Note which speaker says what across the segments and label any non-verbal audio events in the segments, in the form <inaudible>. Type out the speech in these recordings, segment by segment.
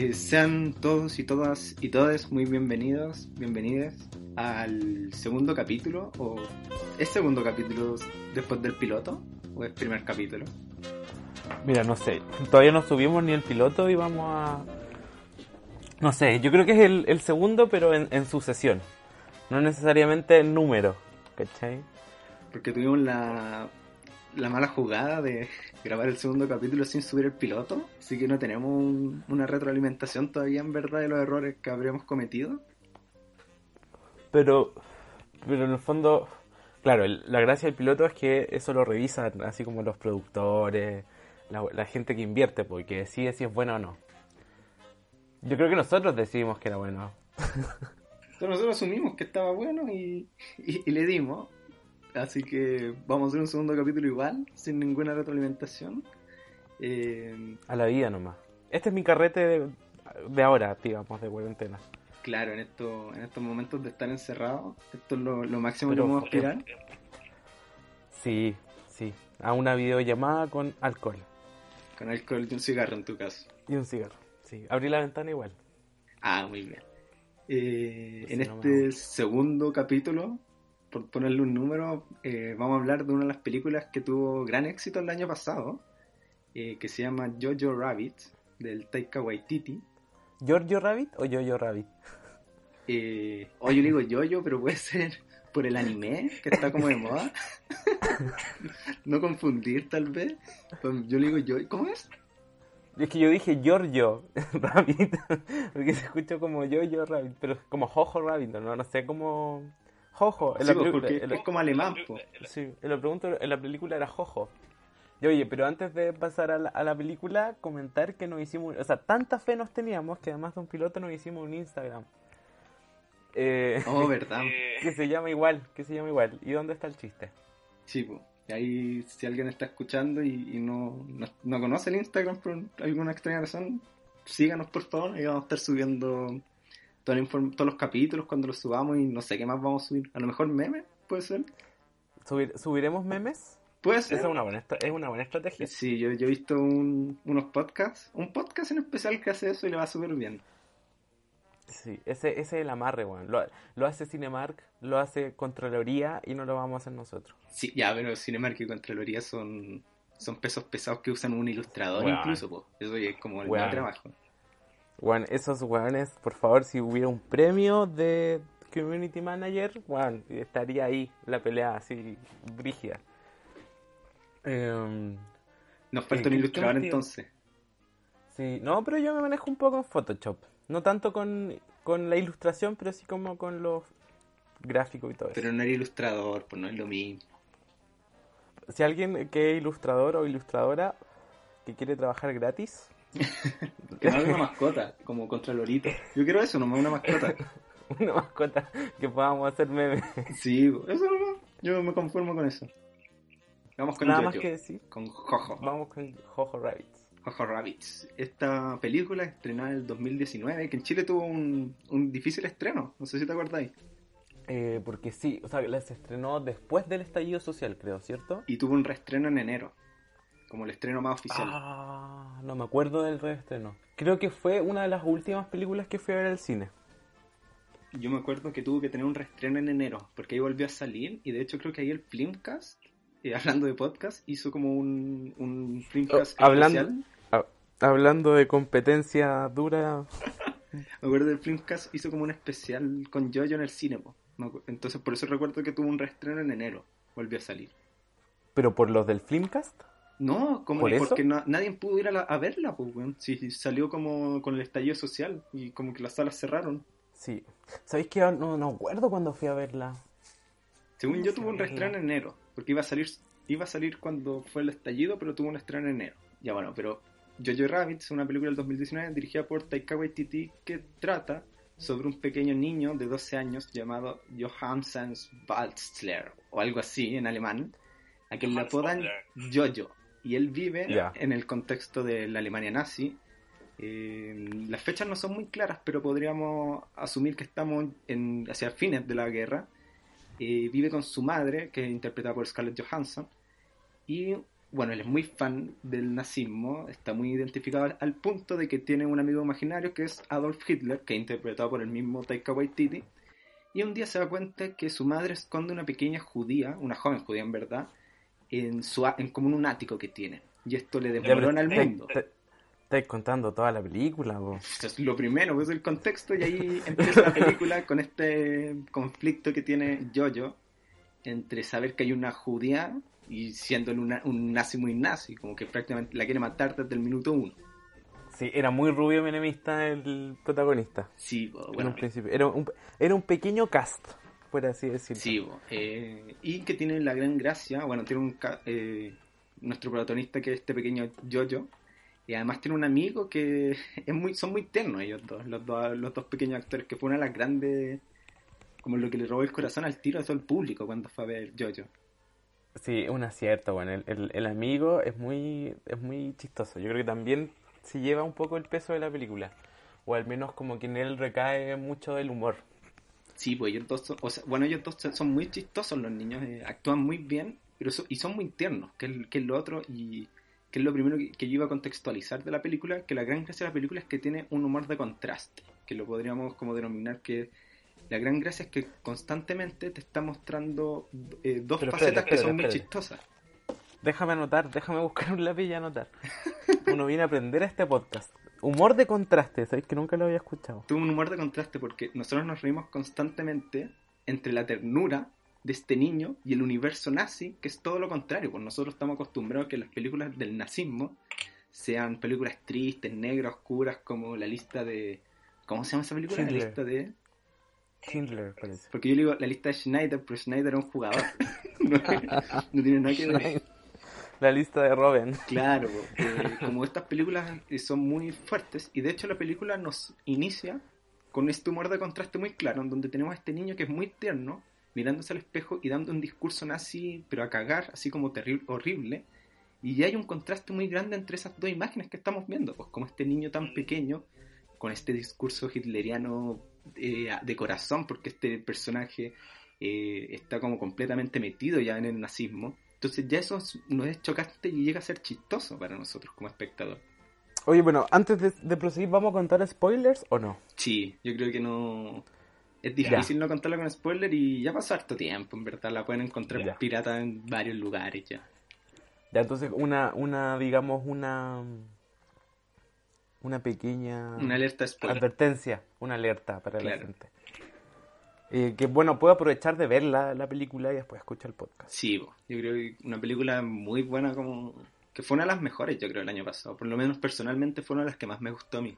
Speaker 1: Eh, sean todos y todas y todas muy bienvenidos, bienvenidas al segundo capítulo, o ¿es segundo capítulo después del piloto? ¿O es primer capítulo?
Speaker 2: Mira, no sé, todavía no subimos ni el piloto y vamos a... No sé, yo creo que es el, el segundo, pero en, en sucesión. No necesariamente en número, ¿cachai?
Speaker 1: Porque tuvimos la, la mala jugada de grabar el segundo capítulo sin subir el piloto, así que no tenemos un- una retroalimentación todavía en verdad de los errores que habríamos cometido.
Speaker 2: Pero, pero en el fondo, claro, el- la gracia del piloto es que eso lo revisan, así como los productores, la, la gente que invierte, porque decide si es bueno o no. Yo creo que nosotros decidimos que era bueno.
Speaker 1: Entonces nosotros asumimos que estaba bueno y, y- y le dimos. Así que vamos a hacer un segundo capítulo igual, sin ninguna retroalimentación. Eh,
Speaker 2: A la vida nomás. Este es mi carrete de, de ahora, digamos, de cuarentena.
Speaker 1: claro, en, esto, en estos momentos de estar encerrados, esto es lo, lo máximo
Speaker 2: Pero
Speaker 1: que podemos aspirar.
Speaker 2: Sí, sí. A una videollamada con alcohol
Speaker 1: Con alcohol y un cigarro en tu caso.
Speaker 2: y un cigarro. Sí, abrí la ventana igual.
Speaker 1: Ah, muy bien. Eh, en
Speaker 2: no me
Speaker 1: este segundo capítulo, por ponerle un número, eh, vamos a hablar de una de las películas que tuvo gran éxito el año pasado, eh, que se llama Jojo Rabbit, del Taika Waititi.
Speaker 2: ¿Giorgio Rabbit o Yo-Yo Rabbit?
Speaker 1: Eh, o yo le digo Jojo, pero puede ser por el anime, que está como de moda. <laughs> no confundir, tal vez. Yo le digo Jojo. ¿Cómo es?
Speaker 2: Es que yo dije Giorgio <laughs> Rabbit, <laughs> porque se escucha como Yo-Yo Rabbit, pero como Jojo Rabbit, no, no sé cómo... Jojo, en
Speaker 1: Sí,
Speaker 2: la
Speaker 1: pues,
Speaker 2: película-
Speaker 1: porque
Speaker 2: en la-
Speaker 1: es como alemán, po.
Speaker 2: Sí, en la, pregunta, en la película era Jojo. Y oye, pero antes de pasar a la, a la película, comentar que nos hicimos, o sea, tanta fe nos teníamos que además de un piloto nos hicimos un Instagram. Eh,
Speaker 1: Oh, <laughs> verdad.
Speaker 2: que se llama igual, que se llama igual. ¿Y dónde está el chiste?
Speaker 1: Sí, pues. Y ahí, si alguien está escuchando y, y no, no, no conoce el Instagram por alguna extraña razón, síganos por favor. Ahí vamos a estar subiendo toda todos los capítulos cuando los subamos y no sé qué más vamos a subir. A lo mejor memes, puede ser.
Speaker 2: Subir- ¿Subiremos memes?
Speaker 1: Puede
Speaker 2: Esa
Speaker 1: ser.
Speaker 2: es una buena, es una buena estrategia.
Speaker 1: Sí, yo, yo he visto un- unos podcasts, un podcast en especial que hace eso y le va súper bien.
Speaker 2: Sí, ese, ese es el amarre, weón. Lo, lo hace Cinemark, lo hace Contraloría y no lo vamos a hacer nosotros.
Speaker 1: Sí, ya, pero Cinemark y Contraloría son, son pesos pesados que usan un ilustrador incluso, pues. Eso ya es como el
Speaker 2: Weón.
Speaker 1: buen trabajo.
Speaker 2: Weón, esos weones, por favor, si hubiera un premio de Community Manager, weón, estaría ahí la pelea así, brígida. Em,
Speaker 1: Nos
Speaker 2: Eh,
Speaker 1: falta un
Speaker 2: ¿qué-
Speaker 1: ilustrador entonces.
Speaker 2: sí, no, pero yo me manejo un poco en Photoshop. No tanto con, con la ilustración, pero sí como con los gráficos y todo eso.
Speaker 1: Pero no eres ilustrador, pues no es lo mismo.
Speaker 2: Si alguien que es ilustrador o ilustradora que quiere trabajar gratis,
Speaker 1: Que no una mascota, como Contralorito. Yo quiero eso, nomás una mascota. <laughs>
Speaker 2: una mascota que podamos hacer memes.
Speaker 1: Sí, eso nomás. Yo me conformo con eso. Vamos con
Speaker 2: Nada más que decir.
Speaker 1: con Jojo.
Speaker 2: Vamos con Jojo Rabbits.
Speaker 1: Jojo Rabbits. Esta película estrenada en el 2019, que en Chile tuvo un, un difícil estreno. No sé si te acordáis.
Speaker 2: Eh, porque sí, o sea, se estrenó después del estallido social, creo, ¿cierto?
Speaker 1: Y tuvo un reestreno en enero. Como el estreno más oficial.
Speaker 2: Ah, no me acuerdo del reestreno. Creo que fue una de las últimas películas que fui a ver al cine.
Speaker 1: Yo me acuerdo que tuvo que tener un reestreno en enero, porque ahí volvió a salir, y de hecho creo que ahí el Filmcast, eh, <laughs> hablando de podcast, hizo como un, un Filmcast
Speaker 2: Oh, hablando-
Speaker 1: especial.
Speaker 2: Hablando de competencia dura, <laughs>
Speaker 1: Me acuerdo del Filmcast hizo como un especial con Jojo en el cine, entonces por eso recuerdo que tuvo un reestreno en enero, volvió a salir.
Speaker 2: pero por los del Filmcast.
Speaker 1: No, como porque no- nadie pudo ir a, la- a verla, pues, weón. Sí, salió como con el estallido social y como que las salas cerraron.
Speaker 2: Sí. ¿Sabéis que no, no acuerdo cuando fui a verla?
Speaker 1: Según yo tuvo un
Speaker 2: verla.
Speaker 1: reestreno en enero, porque iba a salir iba a salir cuando fue el estallido, pero tuvo un estreno en enero. Ya bueno, pero Jojo Rabbit es una película del 2019 dirigida por Taika Waititi que trata sobre un pequeño niño de 12 años llamado Johannes Waldstler o algo así en alemán, a quien le apodan Jojo y él vive en el contexto de la Alemania nazi. Eh, las fechas no son muy claras, pero podríamos asumir que estamos en, hacia fines de la guerra. Eh, vive con su madre, que es interpretada por Scarlett Johansson, y bueno, él es muy fan del nazismo, está muy identificado al, al punto de que tiene un amigo imaginario que es Adolf Hitler, que es interpretado por el mismo Taika Waititi, y un día se da cuenta que su madre esconde una pequeña judía, una joven judía en verdad, en, su, en como en un ático que tiene. Y esto le desmorona al mundo.
Speaker 2: Estáis contando toda la película.
Speaker 1: Esto <laughs> es lo primero, pues el contexto, y ahí empieza la película <laughs> con este conflicto que tiene Jojo entre saber que hay una judía y siendo una- un nazi muy nazi, como que prácticamente la quiere matar desde el minuto uno.
Speaker 2: Sí, era muy rubio menemista el protagonista.
Speaker 1: Sí, po,
Speaker 2: en
Speaker 1: bueno,
Speaker 2: un principio. Era un, era un pequeño cast, por así decirlo.
Speaker 1: sí, eh, y que tiene la gran gracia, bueno, tiene un ca- eh, nuestro protagonista que es este pequeño Jojo, y además tiene un amigo que <laughs> es muy, son muy tiernos ellos dos, los dos, los dos pequeños actores, que fue una de las grandes, como lo que le robó el corazón al tiro a todo el público cuando fue a ver Jojo.
Speaker 2: Sí, es un acierto, bueno, el, el, el amigo es muy, es muy chistoso. Yo creo que también se lleva un poco el peso de la película. O al menos como que en él recae mucho del humor.
Speaker 1: Sí, pues ellos dos, son- o sea, bueno, ellos dos son muy chistosos los niños, eh, actúan muy bien, pero so- y son muy tiernos, que es, que es lo otro, y que es lo primero que, que yo iba a contextualizar de la película, que la gran gracia de la película es que tiene un humor de contraste, que lo podríamos como denominar que la gran gracia es que constantemente te está mostrando eh, dos
Speaker 2: Pero
Speaker 1: facetas que son muy chistosas.
Speaker 2: Déjame anotar, déjame buscar un lápiz y anotar. Uno viene a aprender a este podcast. Humor de contraste, ¿sabéis que nunca lo había escuchado?
Speaker 1: Tuvo un humor de contraste porque nosotros nos reímos constantemente entre la ternura de este niño y el universo nazi, que es todo lo contrario, pues nosotros estamos acostumbrados a que las películas del nazismo sean películas tristes, negras, oscuras, como la lista de... ¿Cómo se llama esa película? La lista de...
Speaker 2: Schindler, parece.
Speaker 1: Porque yo digo la lista de Schneider, pero Schneider era un jugador. <laughs> no, no tiene nada que ver.
Speaker 2: La lista de Robin.
Speaker 1: Claro, <laughs> como estas películas eh, son muy fuertes y de hecho la película nos inicia con este humor de contraste muy claro, en donde tenemos a este niño que es muy tierno, mirándose al espejo y dando un discurso nazi, pero a cagar, así como terrible, horrible, y ya hay un contraste muy grande entre esas dos imágenes que estamos viendo, pues como este niño tan pequeño, con este discurso hitleriano eh, de corazón, porque este personaje eh, está como completamente metido ya en el nazismo. Entonces ya eso no es chocante y llega a ser chistoso para nosotros como espectador.
Speaker 2: Oye, bueno, antes de, de proseguir, ¿vamos a contar spoilers o no?
Speaker 1: Sí, yo creo que no... Es difícil no contarla con spoiler y ya pasó harto tiempo, en verdad. La pueden encontrar
Speaker 2: Ya.
Speaker 1: pirata en varios lugares ya.
Speaker 2: Ya, entonces, una, una, digamos, una. Una pequeña.
Speaker 1: Una alerta spoiler.
Speaker 2: advertencia, una alerta para la
Speaker 1: Claro.
Speaker 2: gente. Eh, que bueno, puedo aprovechar de ver la, la película y después escuchar el podcast.
Speaker 1: Sí, yo creo que una película muy buena como... Que fue una de las mejores, yo creo, el año pasado. Por lo menos personalmente fue una de las que más me gustó a mí.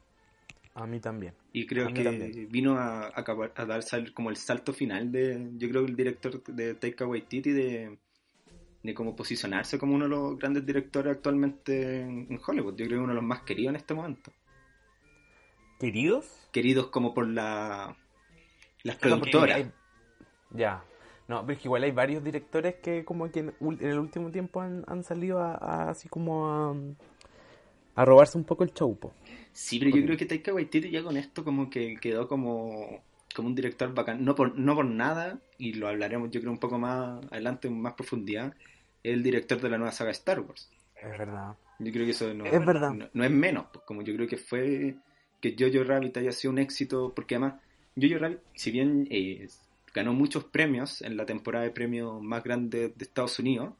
Speaker 2: A mí también.
Speaker 1: Y creo que
Speaker 2: también.
Speaker 1: vino a, a, acabar- a dar sal- como el salto final de, yo creo, el director de Taika Waititi de, de como posicionarse como uno de los grandes directores actualmente en, en Hollywood. Yo creo que uno de los más queridos en este momento.
Speaker 2: ¿Queridos?
Speaker 1: Queridos como por la las productoras.
Speaker 2: hay- Ya. No, pero es que igual hay varios directores que como que en, el último tiempo han, han salido a, a- así como a, a robarse un poco el show, po.
Speaker 1: Sí, pero yo creo que Taika Waititi ya con esto como que quedó como, como un director bacán. No por, no por nada, y lo hablaremos yo creo un poco más adelante, en más profundidad, es el director de la nueva saga Star Wars.
Speaker 2: Es verdad.
Speaker 1: Yo creo que eso no
Speaker 2: Es verdad.
Speaker 1: No, no es menos, pues como yo creo que fue que Jojo Rabbit haya sido un éxito, porque además Jojo Rabbit, si bien eh, ganó muchos premios en la temporada de premios más grande de Estados Unidos,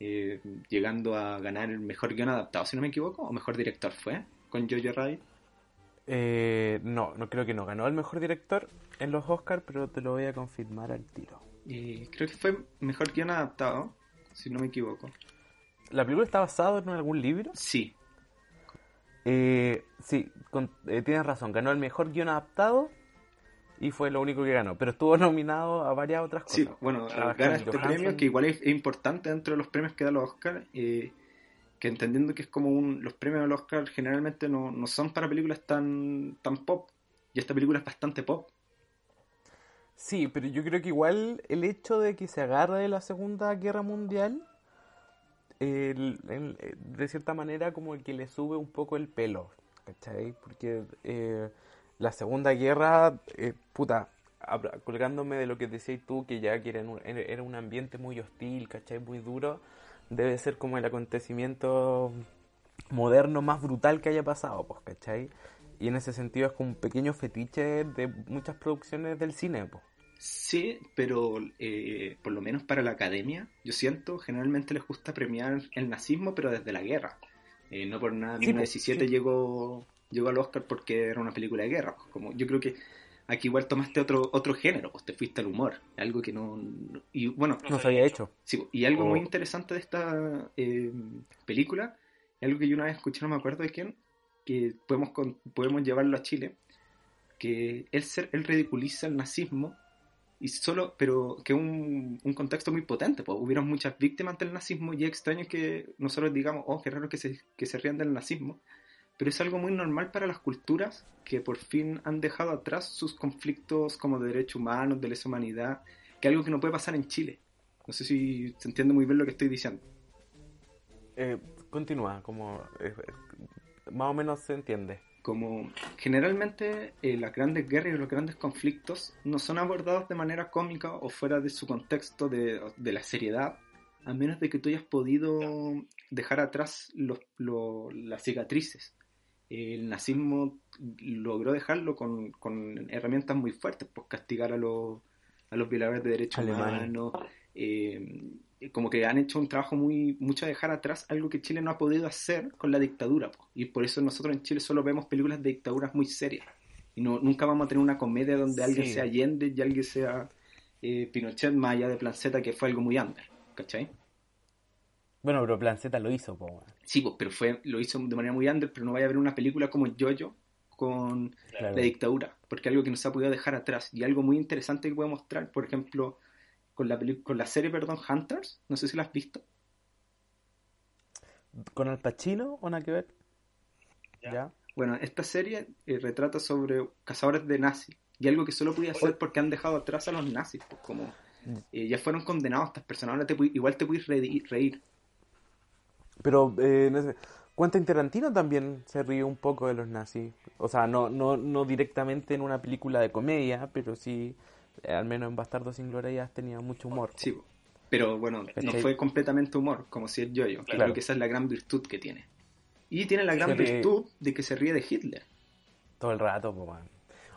Speaker 1: eh, llegando a ganar el mejor guion adaptado, si no me equivoco, o mejor director fue con Jojo Rabbit.
Speaker 2: Eh, no, no creo que no. Ganó el mejor director en los Oscars, pero te lo voy a confirmar al tiro.
Speaker 1: Eh, creo que fue mejor guion adaptado, si no me equivoco.
Speaker 2: ¿La película está basada en algún libro?
Speaker 1: Sí,
Speaker 2: Eh, sí, con- eh, tienes razón. Ganó el mejor guion adaptado y fue lo único que ganó. Pero estuvo <laughs> nominado a varias otras cosas.
Speaker 1: sí, bueno,
Speaker 2: A
Speaker 1: gana este
Speaker 2: Johansson.
Speaker 1: premio que igual es, importante dentro de los premios que da los Oscar, eh, que entendiendo que es como un, los premios del Oscar generalmente no, no son para películas tan, tan pop, y esta película es bastante pop.
Speaker 2: Sí, pero yo creo que igual el hecho de que se agarre de la Segunda Guerra Mundial, el- el- de cierta manera como que le sube un poco el pelo, ¿cachai? Porque eh, la Segunda Guerra, eh, puta, colgándome de lo que decías tú, que ya que era, en un, era- era un ambiente muy hostil, ¿cachai? Muy duro, debe ser como el acontecimiento moderno más brutal que haya pasado, pues, ¿cachai? Y en ese sentido es como un pequeño fetiche de muchas producciones del cine, pues.
Speaker 1: Sí, pero eh, por lo menos para la academia, yo siento, generalmente les gusta premiar el nazismo, pero desde la guerra. Eh, no por nada,
Speaker 2: Sí,
Speaker 1: 1917
Speaker 2: pues, sí.
Speaker 1: llegó, llegó al Oscar porque era una película de guerra. pues, Como, yo creo que aquí igual tomaste otro, otro género, pues te fuiste al humor, algo que no... no- y bueno,
Speaker 2: No se había hecho.
Speaker 1: Sí, y algo muy interesante de esta eh, película, algo que yo una vez escuché, no me acuerdo de quién, que podemos, con- podemos llevarlo a Chile, que él, ser, él ridiculiza el nazismo, y solo, pero que es un, un contexto muy potente, pues hubieron muchas víctimas del nazismo y es extraño que nosotros digamos, oh, qué raro que se, que se rían del nazismo, pero es algo muy normal para las culturas que por fin han dejado atrás sus conflictos como de derechos humanos, de lesa humanidad, que es algo que no puede pasar en Chile. No sé si se entiende muy bien lo que estoy diciendo.
Speaker 2: Eh, continúa, como eh, más o menos se entiende.
Speaker 1: Como generalmente eh, las grandes guerras y los grandes conflictos no son abordados de manera cómica o fuera de su contexto de, de la seriedad, a menos de que tú hayas podido dejar atrás los, lo- las cicatrices. El nazismo logró dejarlo con, con herramientas muy fuertes, pues castigar a los, a los violadores de derechos humanos, eh, como que han hecho un trabajo muy mucho de dejar atrás algo que Chile no ha podido hacer con la dictadura po. y por eso nosotros en Chile solo vemos películas de dictaduras muy serias y no, nunca vamos a tener una comedia donde alguien sea Allende y alguien sea eh, Pinochet más allá de Planceta que fue algo muy under ¿cachai?
Speaker 2: Bueno, pero Planceta lo hizo, po, weón.
Speaker 1: Sí, pues, pero fue, lo hizo de manera muy under pero no vaya a haber una película como Jojo con
Speaker 2: Claro.
Speaker 1: la dictadura, porque algo que no se ha podido dejar atrás y algo muy interesante que puedo mostrar, por ejemplo, con la, peli- con la serie, perdón, Hunters, no sé si la has visto,
Speaker 2: ¿Con Al Pacino o nada que ver? ¿Ya?
Speaker 1: Bueno, esta serie eh, retrata sobre cazadores de nazis y algo que solo podía hacer porque han dejado atrás a los nazis, pues como eh, ya fueron condenados estas personas, ahora te igual te puedes reír, reír.
Speaker 2: Pero, eh, no sé, Quentin Tarantino también se ríe un poco de los nazis. O sea, no, no, no directamente en una película de comedia, pero sí, eh, al menos en Bastardo sin Gloria tenía mucho humor.
Speaker 1: Sí, pero bueno, no fue completamente humor, como si es yo-yo,
Speaker 2: Claro.
Speaker 1: creo que esa es la gran virtud que tiene. Y tiene la gran
Speaker 2: Se ríe-
Speaker 1: virtud de que se ríe de Hitler.
Speaker 2: Todo el rato, pues,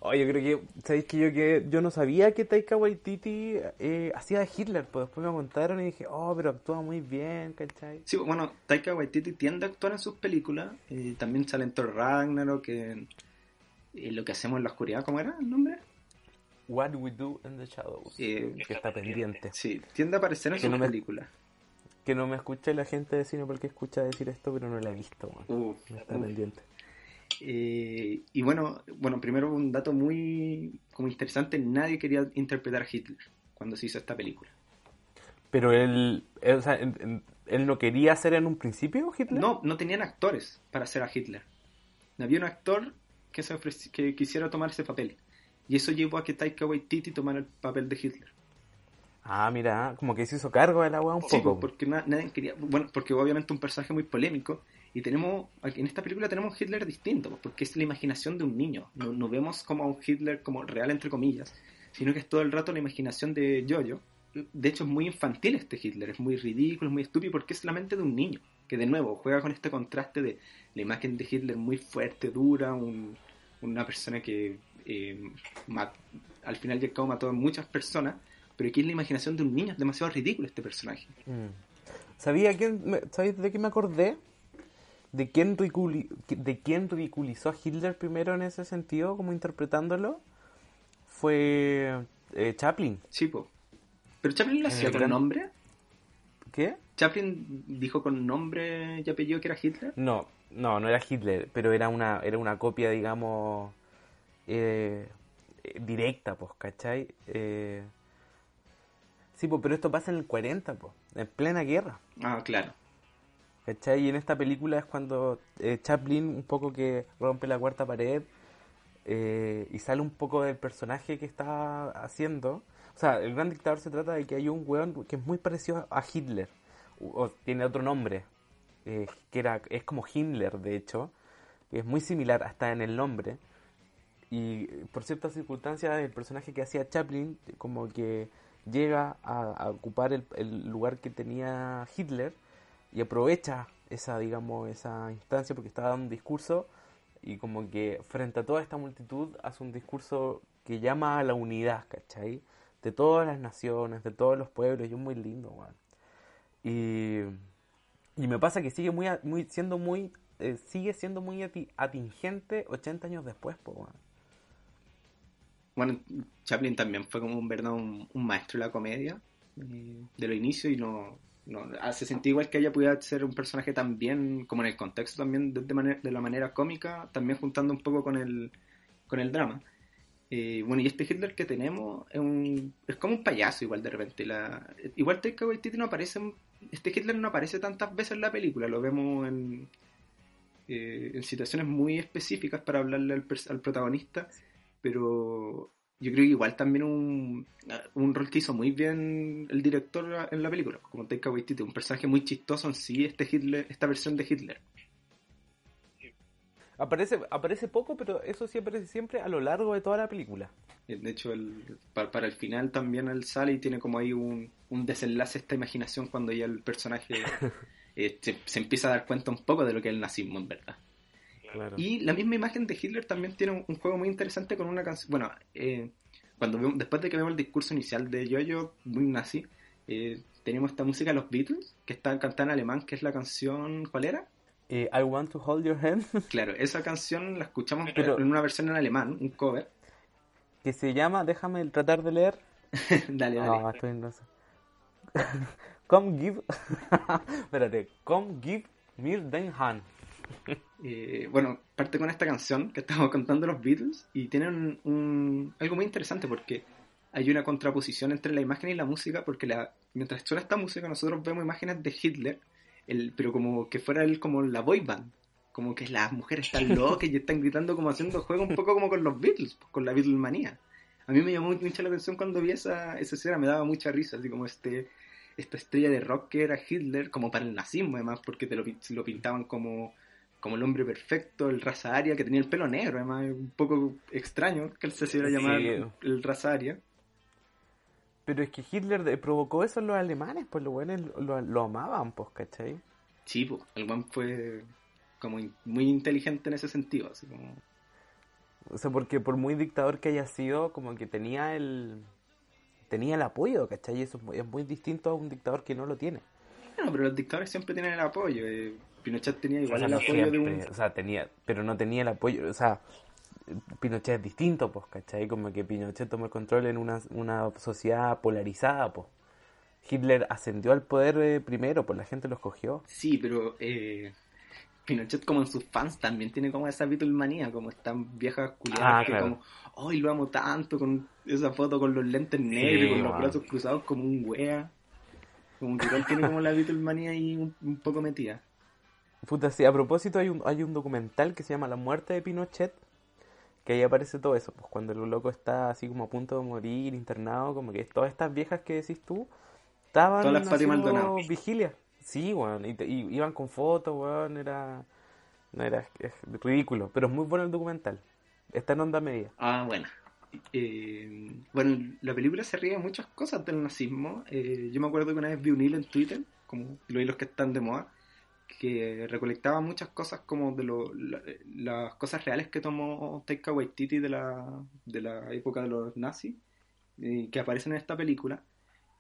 Speaker 2: Oye, yo creo que, ¿sabéis que yo que yo no sabía que Taika Waititi eh, hacía de Hitler? Pues después me contaron y dije, oh, pero actúa muy bien, ¿cachai?
Speaker 1: Sí, bueno, Taika Waititi tiende a actuar en sus películas. eh, también sale en Thor Ragnarok, en eh, Lo que hacemos en la oscuridad, ¿cómo era el nombre?
Speaker 2: What We Do in the Shadows.
Speaker 1: Eh,
Speaker 2: que está pendiente.
Speaker 1: Sí, tiende a aparecer en
Speaker 2: Que
Speaker 1: sus
Speaker 2: no
Speaker 1: películas.
Speaker 2: Que no me escuche la gente de cine porque escucha decir esto, pero no la he visto, man.
Speaker 1: Uh,
Speaker 2: Está
Speaker 1: uh.
Speaker 2: pendiente.
Speaker 1: Eh, y bueno, bueno, primero un dato muy como interesante, nadie quería interpretar a Hitler cuando se hizo esta película.
Speaker 2: Pero él, él, o sea, en- él no quería ser en un principio Hitler.
Speaker 1: No, no tenían actores para hacer a Hitler. No había un actor que, se ofreci- que quisiera tomar ese papel. Y eso llevó a que Taika Waititi tomara el papel de Hitler.
Speaker 2: Ah, mira, como que se hizo cargo de la weá un
Speaker 1: Sí,
Speaker 2: poco.
Speaker 1: porque na- nadie quería. Bueno, porque obviamente un personaje muy polémico. Y tenemos. En esta película tenemos un Hitler distinto, pues, porque es la imaginación de un niño. No, no vemos como a un Hitler como real, entre comillas, sino que es todo el rato la imaginación de Jojo. De hecho, es muy infantil este Hitler, es muy ridículo, es muy estúpido, porque es la mente de un niño. Que de nuevo juega con este contraste de la imagen de Hitler muy fuerte, dura, un- una persona que eh, ma- al final y al cabo mató a muchas personas. Pero aquí es la imaginación de un niño, es demasiado ridículo este personaje.
Speaker 2: Mm. ¿Sabía quién, ¿Sabéis de qué me acordé? ¿De quién, ¿De quién ridiculizó a Hitler primero en ese sentido, como interpretándolo? Fue eh, Chaplin.
Speaker 1: Sí, po. Pero Chaplin lo
Speaker 2: En
Speaker 1: hacía con
Speaker 2: gran-
Speaker 1: nombre.
Speaker 2: ¿Qué?
Speaker 1: Chaplin dijo con nombre y apellido que era Hitler.
Speaker 2: No, no, no era Hitler, pero era una, era una copia, digamos, eh, eh, directa, pues, ¿cachai? Eh, sí, pues, pero esto pasa en el 40, pues, en plena guerra.
Speaker 1: Ah, claro.
Speaker 2: Y en esta película es cuando eh, Chaplin un poco que rompe la cuarta pared eh, y sale un poco del personaje que está haciendo. O sea, el gran dictador se trata de que hay un weón que es muy parecido a Hitler, o, tiene otro nombre, eh, que era, es como Himmler, de hecho, es muy similar hasta en el nombre. Y por ciertas circunstancias, el personaje que hacía Chaplin, como que llega a, ocupar el lugar que tenía Hitler y aprovecha esa, digamos, esa instancia porque estaba dando un discurso y como que frente a toda esta multitud hace un discurso que llama a la unidad, ¿cachai? De todas las naciones, de todos los pueblos, y es muy lindo, weón. Y, y me pasa que sigue muy, siendo muy, eh, sigue siendo muy atingente 80 años después, pues, weón.
Speaker 1: Bueno, Chaplin también fue como un verdad un, maestro de la comedia eh, de los inicios y no, no hace sentido igual que ella pudiera ser un personaje también, como en el contexto también de, la manera cómica, también juntando un poco con el, con el drama. Eh, bueno, y este Hitler que tenemos es, un, es como un payaso igual de repente. La, igual Taika Waititi no aparece, este Hitler no aparece tantas veces en la película, lo vemos en, eh, en situaciones muy específicas para hablarle al protagonista, pero yo creo que igual también un, un rol que hizo muy bien el director en la película, como Taika Waititi, un personaje muy chistoso en sí, este Hitler, esta versión de Hitler.
Speaker 2: Aparece, aparece poco, pero eso sí aparece siempre a lo largo de toda la película.
Speaker 1: Eh, de hecho, el, para, el final también él sale y tiene como ahí un, un desenlace esta imaginación cuando ya el personaje <laughs> eh, se, empieza a dar cuenta un poco de lo que es el nazismo, en verdad. Y la misma imagen de Hitler también tiene un, juego muy interesante con una canción. Bueno, eh, cuando después de que vemos el discurso inicial de Jojo, muy nazi, tenemos esta música de los Beatles, que está cantada en alemán, que es la canción. ¿Cuál era?
Speaker 2: Eh, I Want to Hold Your Hand. <laughs>
Speaker 1: Claro, esa canción la escuchamos en una versión en alemán, un cover.
Speaker 2: Que se llama, déjame tratar de leer. <laughs>
Speaker 1: dale, dale. No, estoy en <laughs>
Speaker 2: come give. Espérate, come give mir den Hand. <laughs>
Speaker 1: Eh, bueno, parte con esta canción que estamos <laughs> contando los Beatles y tienen un, algo muy interesante porque hay una contraposición entre la imagen y la música porque la, mientras suena esta música nosotros vemos imágenes de Hitler pero como que fuera él como la boy band. Como que las mujeres están <laughs> locas y están gritando como haciendo juego un poco como con los Beatles, pues, con la Beatlemanía. A mí me llamó mucho la atención cuando vi esa, esa escena, me daba mucha risa, así como este esta estrella de rock que era Hitler, como para el nazismo además, porque te lo, lo pintaban como, como el hombre perfecto, el raza aria, que tenía el pelo negro, además, un poco extraño que él se hiciera llamar el raza aria.
Speaker 2: Pero es que Hitler provocó eso en los alemanes, pues los buenos lo, amaban, pues, ¿cachai?
Speaker 1: Sí, pues, el buen fue como muy inteligente en ese sentido, así como...
Speaker 2: O sea, porque por muy dictador que haya sido, como que tenía el tenía el apoyo, ¿cachai? Y eso es muy, distinto a un dictador que no lo tiene.
Speaker 1: Bueno, pero los dictadores siempre tienen el apoyo. Eh, Pinochet tenía igual el apoyo de un...
Speaker 2: O sea, tenía, pero no tenía el apoyo, o sea, Pinochet es distinto, pues, ¿cachai? Como que Pinochet tomó el control en una, una sociedad polarizada, pues. Hitler ascendió al poder eh, primero, pues la gente lo escogió.
Speaker 1: Sí, pero eh, Pinochet como en sus fans también tiene como esa manía, como están viejas culiadas ah, que como, ¡ay, lo amo tanto! Con esa foto con los lentes negros, y con los brazos cruzados como un wea. Como que igual tiene como la Beatlemanía ahí un, un, poco metida.
Speaker 2: Puta, sí, a propósito hay un, hay un documental que se llama La muerte de Pinochet, que ahí aparece todo eso, pues cuando el loco está así como a punto de morir, internado, como que todas estas viejas que decís tú, estaban haciendo vigilia. Sí, weón, y, iban con fotos, weón, era, no era es ridículo, pero es muy bueno el documental, está en onda media.
Speaker 1: Ah, bueno. Eh, bueno, la película se ríe de muchas cosas del nazismo. Eh, yo me acuerdo que una vez vi un hilo en Twitter, como lo vi los que están de moda, que recolectaba muchas cosas como de lo, las cosas reales que tomó Taika Waititi de la, de la época de los nazis, eh, que aparecen en esta película.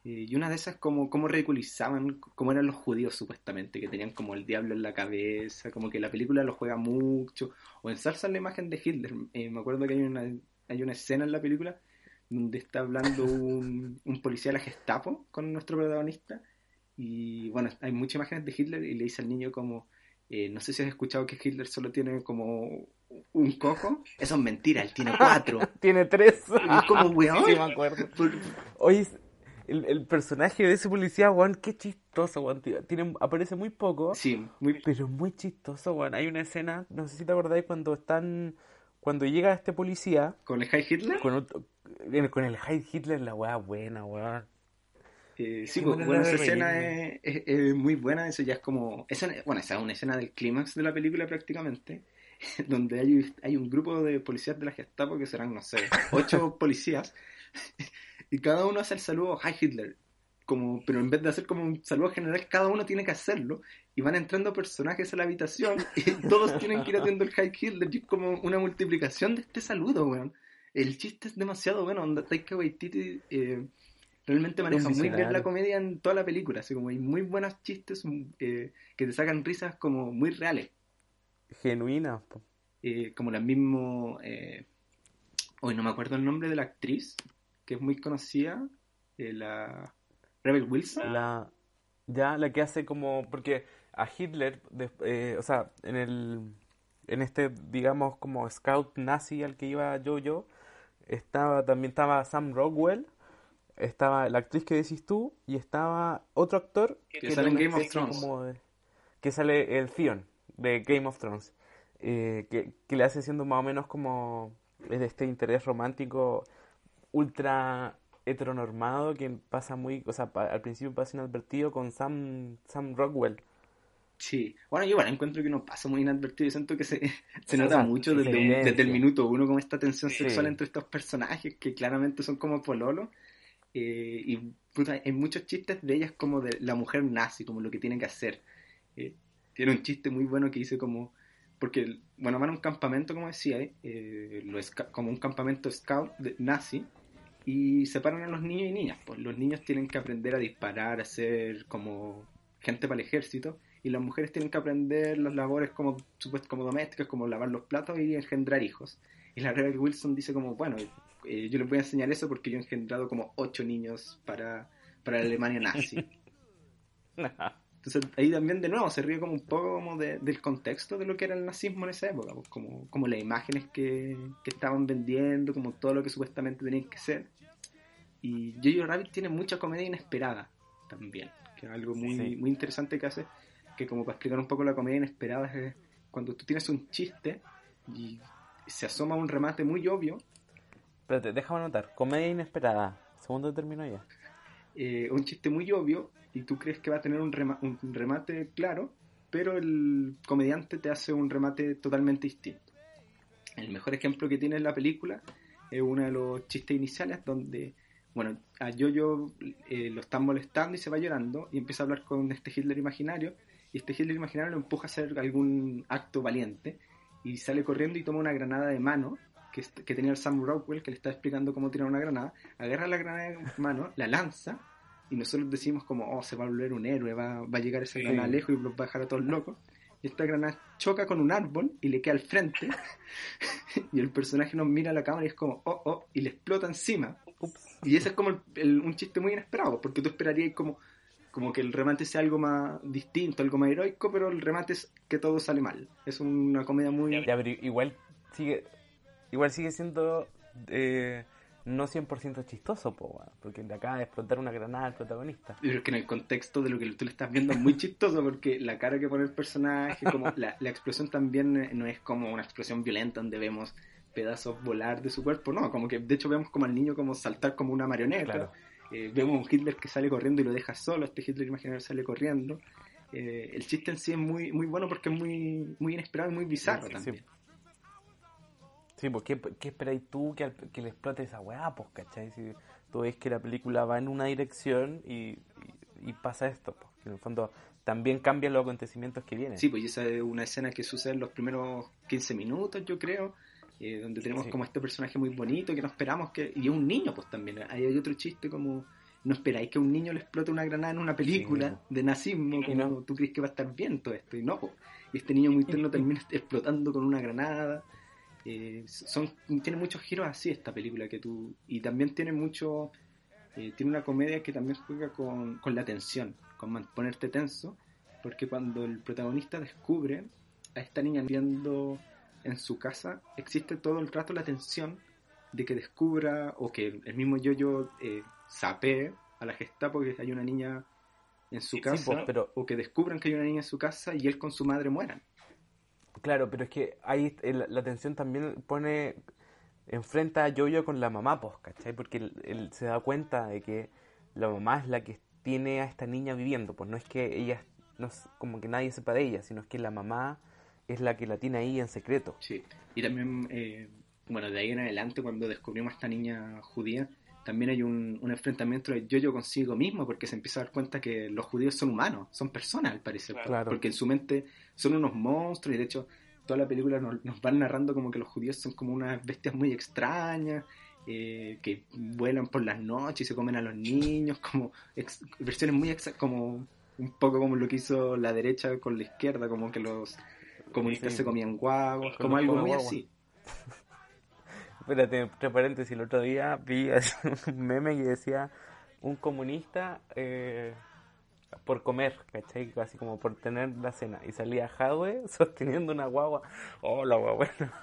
Speaker 1: Eh, y una de esas como cómo ridiculizaban cómo eran los judíos supuestamente, que tenían como el diablo en la cabeza, como que la película lo juega mucho, o ensalzan la imagen de Hitler. Eh, me acuerdo que hay una, hay una escena en la película donde está hablando un, un policía de la Gestapo con nuestro protagonista y bueno, hay muchas imágenes de Hitler y le dice al niño como, eh, no sé si has escuchado que Hitler solo tiene como un cojo. Eso es mentira, él tiene <laughs> cuatro.
Speaker 2: tiene tres.
Speaker 1: Y como, <laughs> weón.
Speaker 2: Sí, me acuerdo. Oye, el, el, personaje de ese policía, weón, qué chistoso, weón. Tiene, aparece muy poco.
Speaker 1: Sí,
Speaker 2: muy... Pero muy chistoso, weón. Hay una escena, no sé si te acordáis, cuando están... Cuando llega este policía...
Speaker 1: ¿Con el High Hitler?
Speaker 2: Con, con el High Hitler, la weá buena, weón.
Speaker 1: Eh, sí, pues, bueno, esa escena es, muy buena, eso ya es como... Esa, bueno, esa es una escena del clímax de la película prácticamente, <laughs> donde hay, hay un grupo de policías de la Gestapo que serán, no sé, ocho <laughs> policías, y cada uno hace el saludo Hi Hitler, como, pero en vez de hacer como un saludo general, cada uno tiene que hacerlo, y van entrando personajes a la habitación, y <laughs> todos tienen que ir haciendo el high Hitler, y es como una multiplicación de este saludo, weón. El chiste es demasiado bueno, onda Taika Waititi eh, realmente maneja muy bien la comedia en toda la película, así como hay muy buenos chistes eh, que te sacan risas como muy reales.
Speaker 2: Genuinas.
Speaker 1: Eh, como la mismo... hoy no me acuerdo el nombre de la actriz, que es muy conocida, la Rebel Wilson.
Speaker 2: La, ya, la que hace como, porque a Hitler, o sea, en el, en este, digamos, como scout nazi al que iba yo, yo, estaba también estaba Sam Rockwell, estaba la actriz que decís tú y estaba otro actor
Speaker 1: que, sale en Game of Thrones.
Speaker 2: que sale el Theon de Game of Thrones, eh, que, que, le hace siendo más o menos como de este interés romántico ultra heteronormado que pasa muy, o sea, al principio pasa inadvertido con Sam, Sam Rockwell.
Speaker 1: Sí, bueno, yo bueno, encuentro que no pasa muy inadvertido y siento que se, <laughs> se nota mucho desde, desde, el minuto uno con esta tensión sexual entre estos personajes que claramente son como pololo. Eh, y puta, hay muchos chistes de ellas como de la mujer nazi, como lo que tiene que hacer. Eh, tiene un chiste muy bueno que dice como, porque, bueno, van a un campamento, como decía, eh, lo es, como un campamento scout de, nazi, y separan a los niños y niñas. Pues los niños tienen que aprender a disparar, a ser como gente para el ejército, y las mujeres tienen que aprender las labores como, como domésticas, como lavar los platos y engendrar hijos. Y la Rebel Wilson dice como, bueno, eh, yo les voy a enseñar eso porque yo he engendrado como ocho niños para, para la Alemania nazi. <laughs> Entonces ahí también de nuevo se ríe como un poco como del contexto de lo que era el nazismo en esa época, pues, como, como las imágenes que, que, estaban vendiendo, como todo lo que supuestamente tenían que ser. Y Jojo Rabbit tiene mucha comedia inesperada también, que es algo muy, muy interesante que hace, que como para explicar un poco la comedia inesperada es cuando tú tienes un chiste y se asoma un remate muy obvio.
Speaker 2: Espérate, déjame anotar, comedia inesperada, segundo término ya.
Speaker 1: Eh, un chiste muy obvio y tú crees que va a tener un, un remate claro, pero el comediante te hace un remate totalmente distinto. El mejor ejemplo que tiene en la película es uno de los chistes iniciales donde bueno, a Jojo eh, lo están molestando y se va llorando y empieza a hablar con este Hitler imaginario y este Hitler imaginario lo empuja a hacer algún acto valiente y sale corriendo y toma una granada de mano que, que tenía el Sam Rockwell que le está explicando cómo tirar una granada, agarra la granada de mano, la lanza y nosotros decimos como, oh, se va a volver un héroe, va, va a llegar esa granada lejos y los va a dejar a todos locos. Y esta granada choca con un árbol y le queda al frente <laughs> y el personaje nos mira a la cámara y es como, oh, oh, y le explota encima. Y ese es como un chiste muy inesperado, porque tú esperarías como, como que el remate sea algo más distinto, algo más heroico, pero el remate es que todo sale mal. Es una comedia muy...
Speaker 2: igual sigue, igual sigue siendo eh, no 100% chistoso, porque le acaba de explotar una granada al protagonista.
Speaker 1: Pero es que en el contexto de lo que tú le estás viendo es muy chistoso, porque la cara que pone el personaje, como la, la explosión también no es como una explosión violenta donde vemos pedazos volar de su cuerpo, no, como que de hecho vemos como al niño como saltar como una marioneta, eh, vemos un Hitler que sale corriendo y lo deja solo, este Hitler imaginario sale corriendo, eh, el chiste en sí es muy, muy bueno porque es muy, muy inesperado y muy bizarro también.
Speaker 2: Sí, pues ¿qué, qué esperáis tú que, que, le explote esa weá, pues, cachai? Si tú ves que la película va en una dirección y, y, pasa esto, pues, que en el fondo también cambian los acontecimientos que vienen.
Speaker 1: Sí, pues esa es una escena que sucede en los primeros 15 minutos, yo creo, eh, donde tenemos como este personaje muy bonito que no esperamos que... Y un niño, pues también. Hay, otro chiste como... No esperáis que un niño le explote una granada en una película de nazismo, como tú crees que va a estar bien todo esto. Y no, y este niño muy <laughs> tierno termina explotando con una granada. Eh, son Tiene muchos giros así esta película que tú... Y también tiene mucho... Eh, tiene una comedia que también juega con, con la tensión, con ponerte tenso, porque cuando el protagonista descubre a esta niña viendo en su casa, existe todo el rato la tensión de que descubra o que el mismo yo-yo eh, sapee a la Gestapo que hay una niña en su casa, pero... o que descubran que hay una niña en su casa y él con su madre mueran.
Speaker 2: Claro, pero es que ahí la, tensión también pone, enfrenta a Yoyo con la mamá, pues, ¿cachai? Porque él, se da cuenta de que la mamá es la que tiene a esta niña viviendo, pues no es que ella, no como que nadie sepa de ella, sino es que la mamá es la que la tiene ahí en secreto.
Speaker 1: Sí, y también, eh, bueno, de ahí en adelante, cuando descubrimos a esta niña judía, también hay un, un enfrentamiento de yo-yo consigo mismo, porque se empieza a dar cuenta que los judíos son humanos, son personas al parecer,
Speaker 2: Claro.
Speaker 1: porque en su mente son unos monstruos, y de hecho toda la película nos, nos van narrando como que los judíos son como unas bestias muy extrañas, eh, que vuelan por las noches y se comen a los niños, como ex- versiones muy exa- como un poco como lo que hizo la derecha con la izquierda, como que los comunistas
Speaker 2: Sí.
Speaker 1: se comían guagos, como algo muy
Speaker 2: guagua.
Speaker 1: así. <laughs>
Speaker 2: Espérate, entre paréntesis, el otro día vi <laughs> un meme que decía un comunista eh, por comer, ¿cachai? Así como por tener la cena. Y salía Jadwe <laughs> sosteniendo una guagua. Oh, la guagua buena.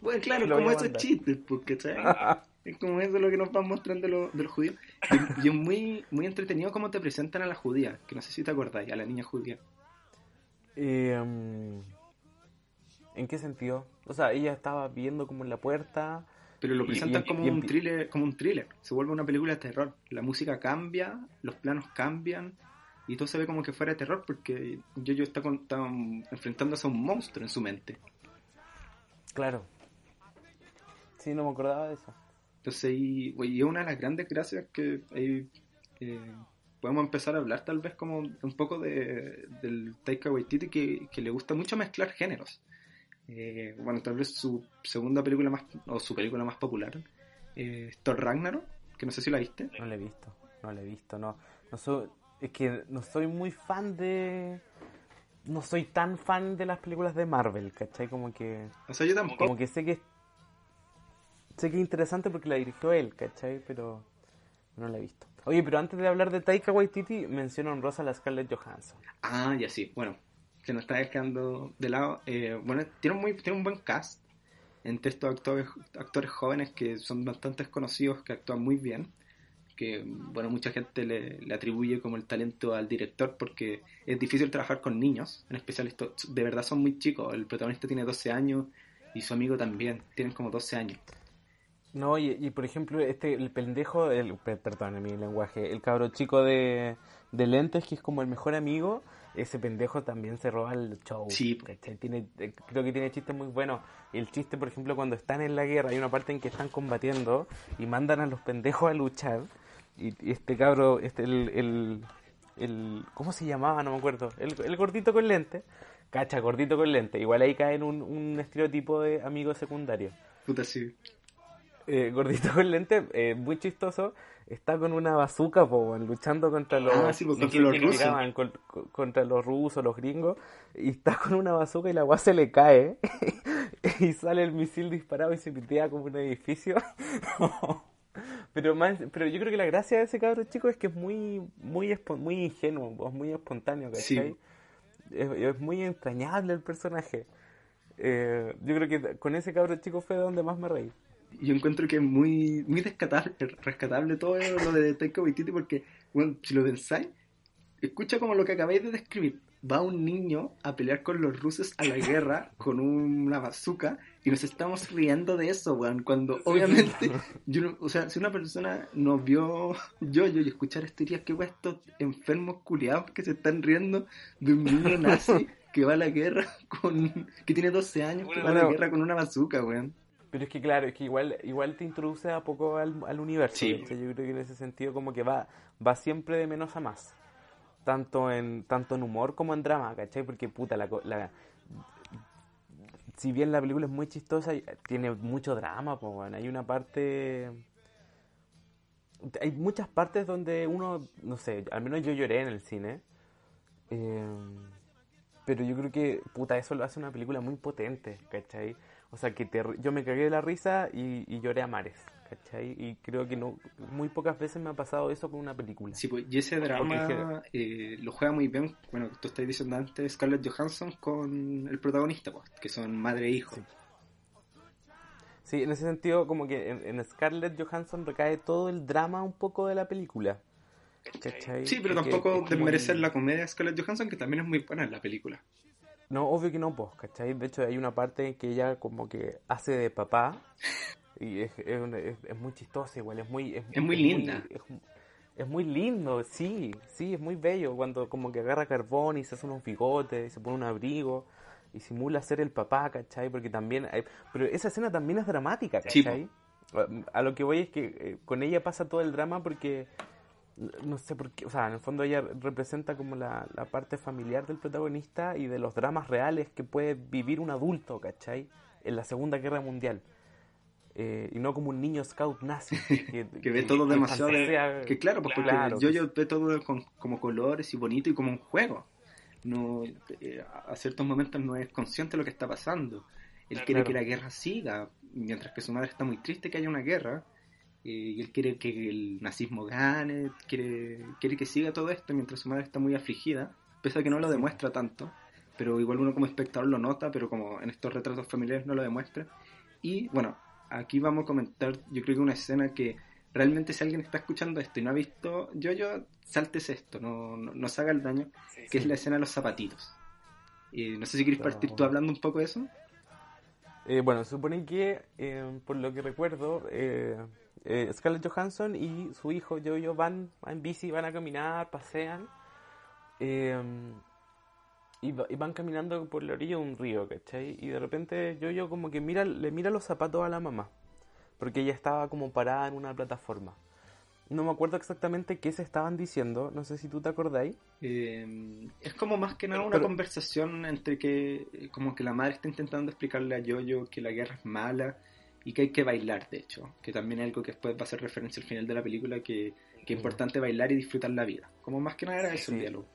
Speaker 1: Bueno, claro,
Speaker 2: Lo
Speaker 1: como esos chistes, pues, ¿cachai? <laughs> Es como eso lo que nos van mostrando lo- de los judíos. Y, y es muy, muy entretenido cómo te presentan a la judía, que no sé si te acordáis, a la niña judía.
Speaker 2: Eh, mm, ¿En qué sentido? O sea, ella estaba viendo como en la puerta.
Speaker 1: Pero lo presentan como un thriller, como un thriller. Se vuelve una película de terror. La música cambia, los planos cambian, y todo se ve como que fuera de terror porque Yo-Yo está, con- está enfrentándose a un monstruo en su mente.
Speaker 2: Claro. Sí, no me acordaba de eso.
Speaker 1: Entonces, y, y es una de las grandes gracias que eh, podemos empezar a hablar tal vez como un poco de, del Taika Waititi que, que le gusta mucho mezclar géneros. Eh, bueno, tal vez su segunda película más, o su película más popular, eh, Thor Ragnarok, que no sé si la viste.
Speaker 2: No la he visto, no la he visto, no. no soy, es que no soy muy fan de... No soy tan fan de las películas de Marvel, ¿cachai? Como que...
Speaker 1: O sea, yo tampoco.
Speaker 2: Como que sé que... Sé que es interesante porque la dirigió él, ¿cachai? Pero no la he visto. Oye, pero antes de hablar de Taika Waititi, menciono honrosa a la Scarlett Johansson.
Speaker 1: Ah, ya sí. Bueno, se nos está dejando de lado. Eh, bueno, tiene un, muy, tiene un buen cast entre estos actores, actores jóvenes que son bastante conocidos, que actúan muy bien. Que, bueno, mucha gente le, le atribuye como el talento al director porque es difícil trabajar con niños. En especial, estos de verdad son muy chicos. El protagonista tiene 12 años y su amigo también. Tienen como 12 años.
Speaker 2: No, y, y, por ejemplo, este, el pendejo, el, per- perdón mi lenguaje, el cabro chico de, de lentes, que es como el mejor amigo, ese pendejo también se roba el show.
Speaker 1: Sí.
Speaker 2: Tiene, eh, creo que tiene chistes muy buenos. El chiste, por ejemplo, cuando están en la guerra, hay una parte en que están combatiendo y mandan a los pendejos a luchar. Y, y este cabro, este, el, el, el- ¿cómo se llamaba? No me acuerdo. El, el gordito con lente. Cacha, gordito con lente. Igual ahí cae en un, un estereotipo de amigo secundario
Speaker 1: Puta, sí.
Speaker 2: Eh, gordito con lente, eh, muy chistoso, está con una bazooka, po, luchando contra los,
Speaker 1: Ah, sí, pues, contra los rusos.
Speaker 2: con- con- contra los rusos, los gringos, y está con una bazooka y la weá se le cae, <laughs> y sale el misil disparado y se pitea como un edificio. <laughs> Pero más, pero yo creo que la gracia de ese cabro chico es que es muy, muy, muy ingenuo, es muy espontáneo,
Speaker 1: Sí.
Speaker 2: ¿cachai? Es, es muy entrañable el personaje. Eh, yo creo que con ese cabro chico fue donde más me reí.
Speaker 1: Yo encuentro que es muy, muy rescatable, rescatable todo lo de Taika Waititi porque, bueno, si lo pensáis, escucha como lo que acabáis de describir. Va un niño a pelear con los rusos a la guerra con una bazooka y nos estamos riendo de eso, weón. Cuando obviamente, <laughs> yo no- o sea, si una persona nos vio yo, yo y escuchar esto diría que weón, estos enfermos culiados que se están riendo de un niño nazi <laughs> que va a la guerra con. que tiene 12 años, que va a la
Speaker 2: Bueno.
Speaker 1: guerra con una bazooka, weón.
Speaker 2: Pero es que claro, es que igual, igual te introduce a poco al, al universo.
Speaker 1: Sí.
Speaker 2: Yo creo que en ese sentido como que va, va siempre de menos a más. Tanto en, tanto en humor como en drama, ¿cachai? Porque puta, la, la- si bien la película es muy chistosa, tiene mucho drama, pues bueno, hay una parte... Hay muchas partes donde uno, no sé, al menos yo lloré en el cine. eh, pero yo creo que, puta, eso lo hace una película muy potente, ¿cachai? O sea, que te, yo me cagué de la risa y, y lloré a mares, ¿cachai? Y creo que no muy pocas veces me ha pasado eso con una película.
Speaker 1: Sí, pues, y ese drama eh, lo juega muy bien, bueno, tú estás diciendo antes, Scarlett Johansson con el protagonista, pues, que son madre e hijo.
Speaker 2: Sí. Sí, en ese sentido, como que en, en Scarlett Johansson recae todo el drama un poco de la película. ¿Cachai?
Speaker 1: Sí, pero tampoco desmerecer la comedia de Scarlett Johansson, que también es muy buena en la película.
Speaker 2: No, obvio que no, pues, ¿cachai? De hecho, hay una parte en que ella como que hace de papá y es, es, una- es- es muy chistosa igual, es muy...
Speaker 1: Es muy linda.
Speaker 2: es, es muy lindo, sí, sí, es muy bello cuando como que agarra carbón y se hace unos bigotes y se pone un abrigo y simula ser el papá, ¿cachai? Porque también hay... Pero esa escena también es dramática,
Speaker 1: Sí,
Speaker 2: ¿cachai? a lo que voy es que eh, con ella pasa todo el drama porque no sé por qué, o sea, en el fondo ella representa como la, la parte familiar del protagonista y de los dramas reales que puede vivir un adulto, ¿cachai? En la Segunda Guerra Mundial. Eh, y no como un niño scout nazi <laughs>
Speaker 1: que, que ve todo demasiado que claro pues porque yo yo ve todo con, como colores y bonito y como un juego. No eh, a ciertos momentos no es consciente de lo que está pasando. Él quiere que la guerra siga. Mientras que su madre está muy triste que haya una guerra y él quiere que el nazismo gane, quiere, quiere que siga todo esto mientras su madre está muy afligida, pese a que no lo demuestra tanto, pero igual uno como espectador lo nota, pero como en estos retratos familiares no lo demuestra. Y bueno, aquí vamos a comentar, yo creo que una escena que realmente si alguien está escuchando esto y no ha visto, yo, yo, saltes esto, no, no, se haga el daño, que es la escena de los zapatitos. Y no sé si quieres partir tú hablando un poco de eso.
Speaker 2: Eh, bueno, se supone que, eh, por lo que recuerdo, eh, eh, Scarlett Johansson y su hijo Jojo van en bici, van a caminar, pasean. Em, y, van caminando por la orilla de un río, ¿cachai? Y de repente Jojo como que mira, le mira los zapatos a la mamá. Porque ella estaba como parada en una plataforma. No me acuerdo exactamente qué se estaban diciendo, no sé si tú te acordáis.
Speaker 1: Em, es como más que nada una conversación entre que, como que la madre está intentando explicarle a Jojo que la guerra es mala y que hay que bailar, de hecho, que también es algo que después va a ser referencia al final de la película, que, que es importante bailar y disfrutar la vida. Como más que nada era eso el diálogo.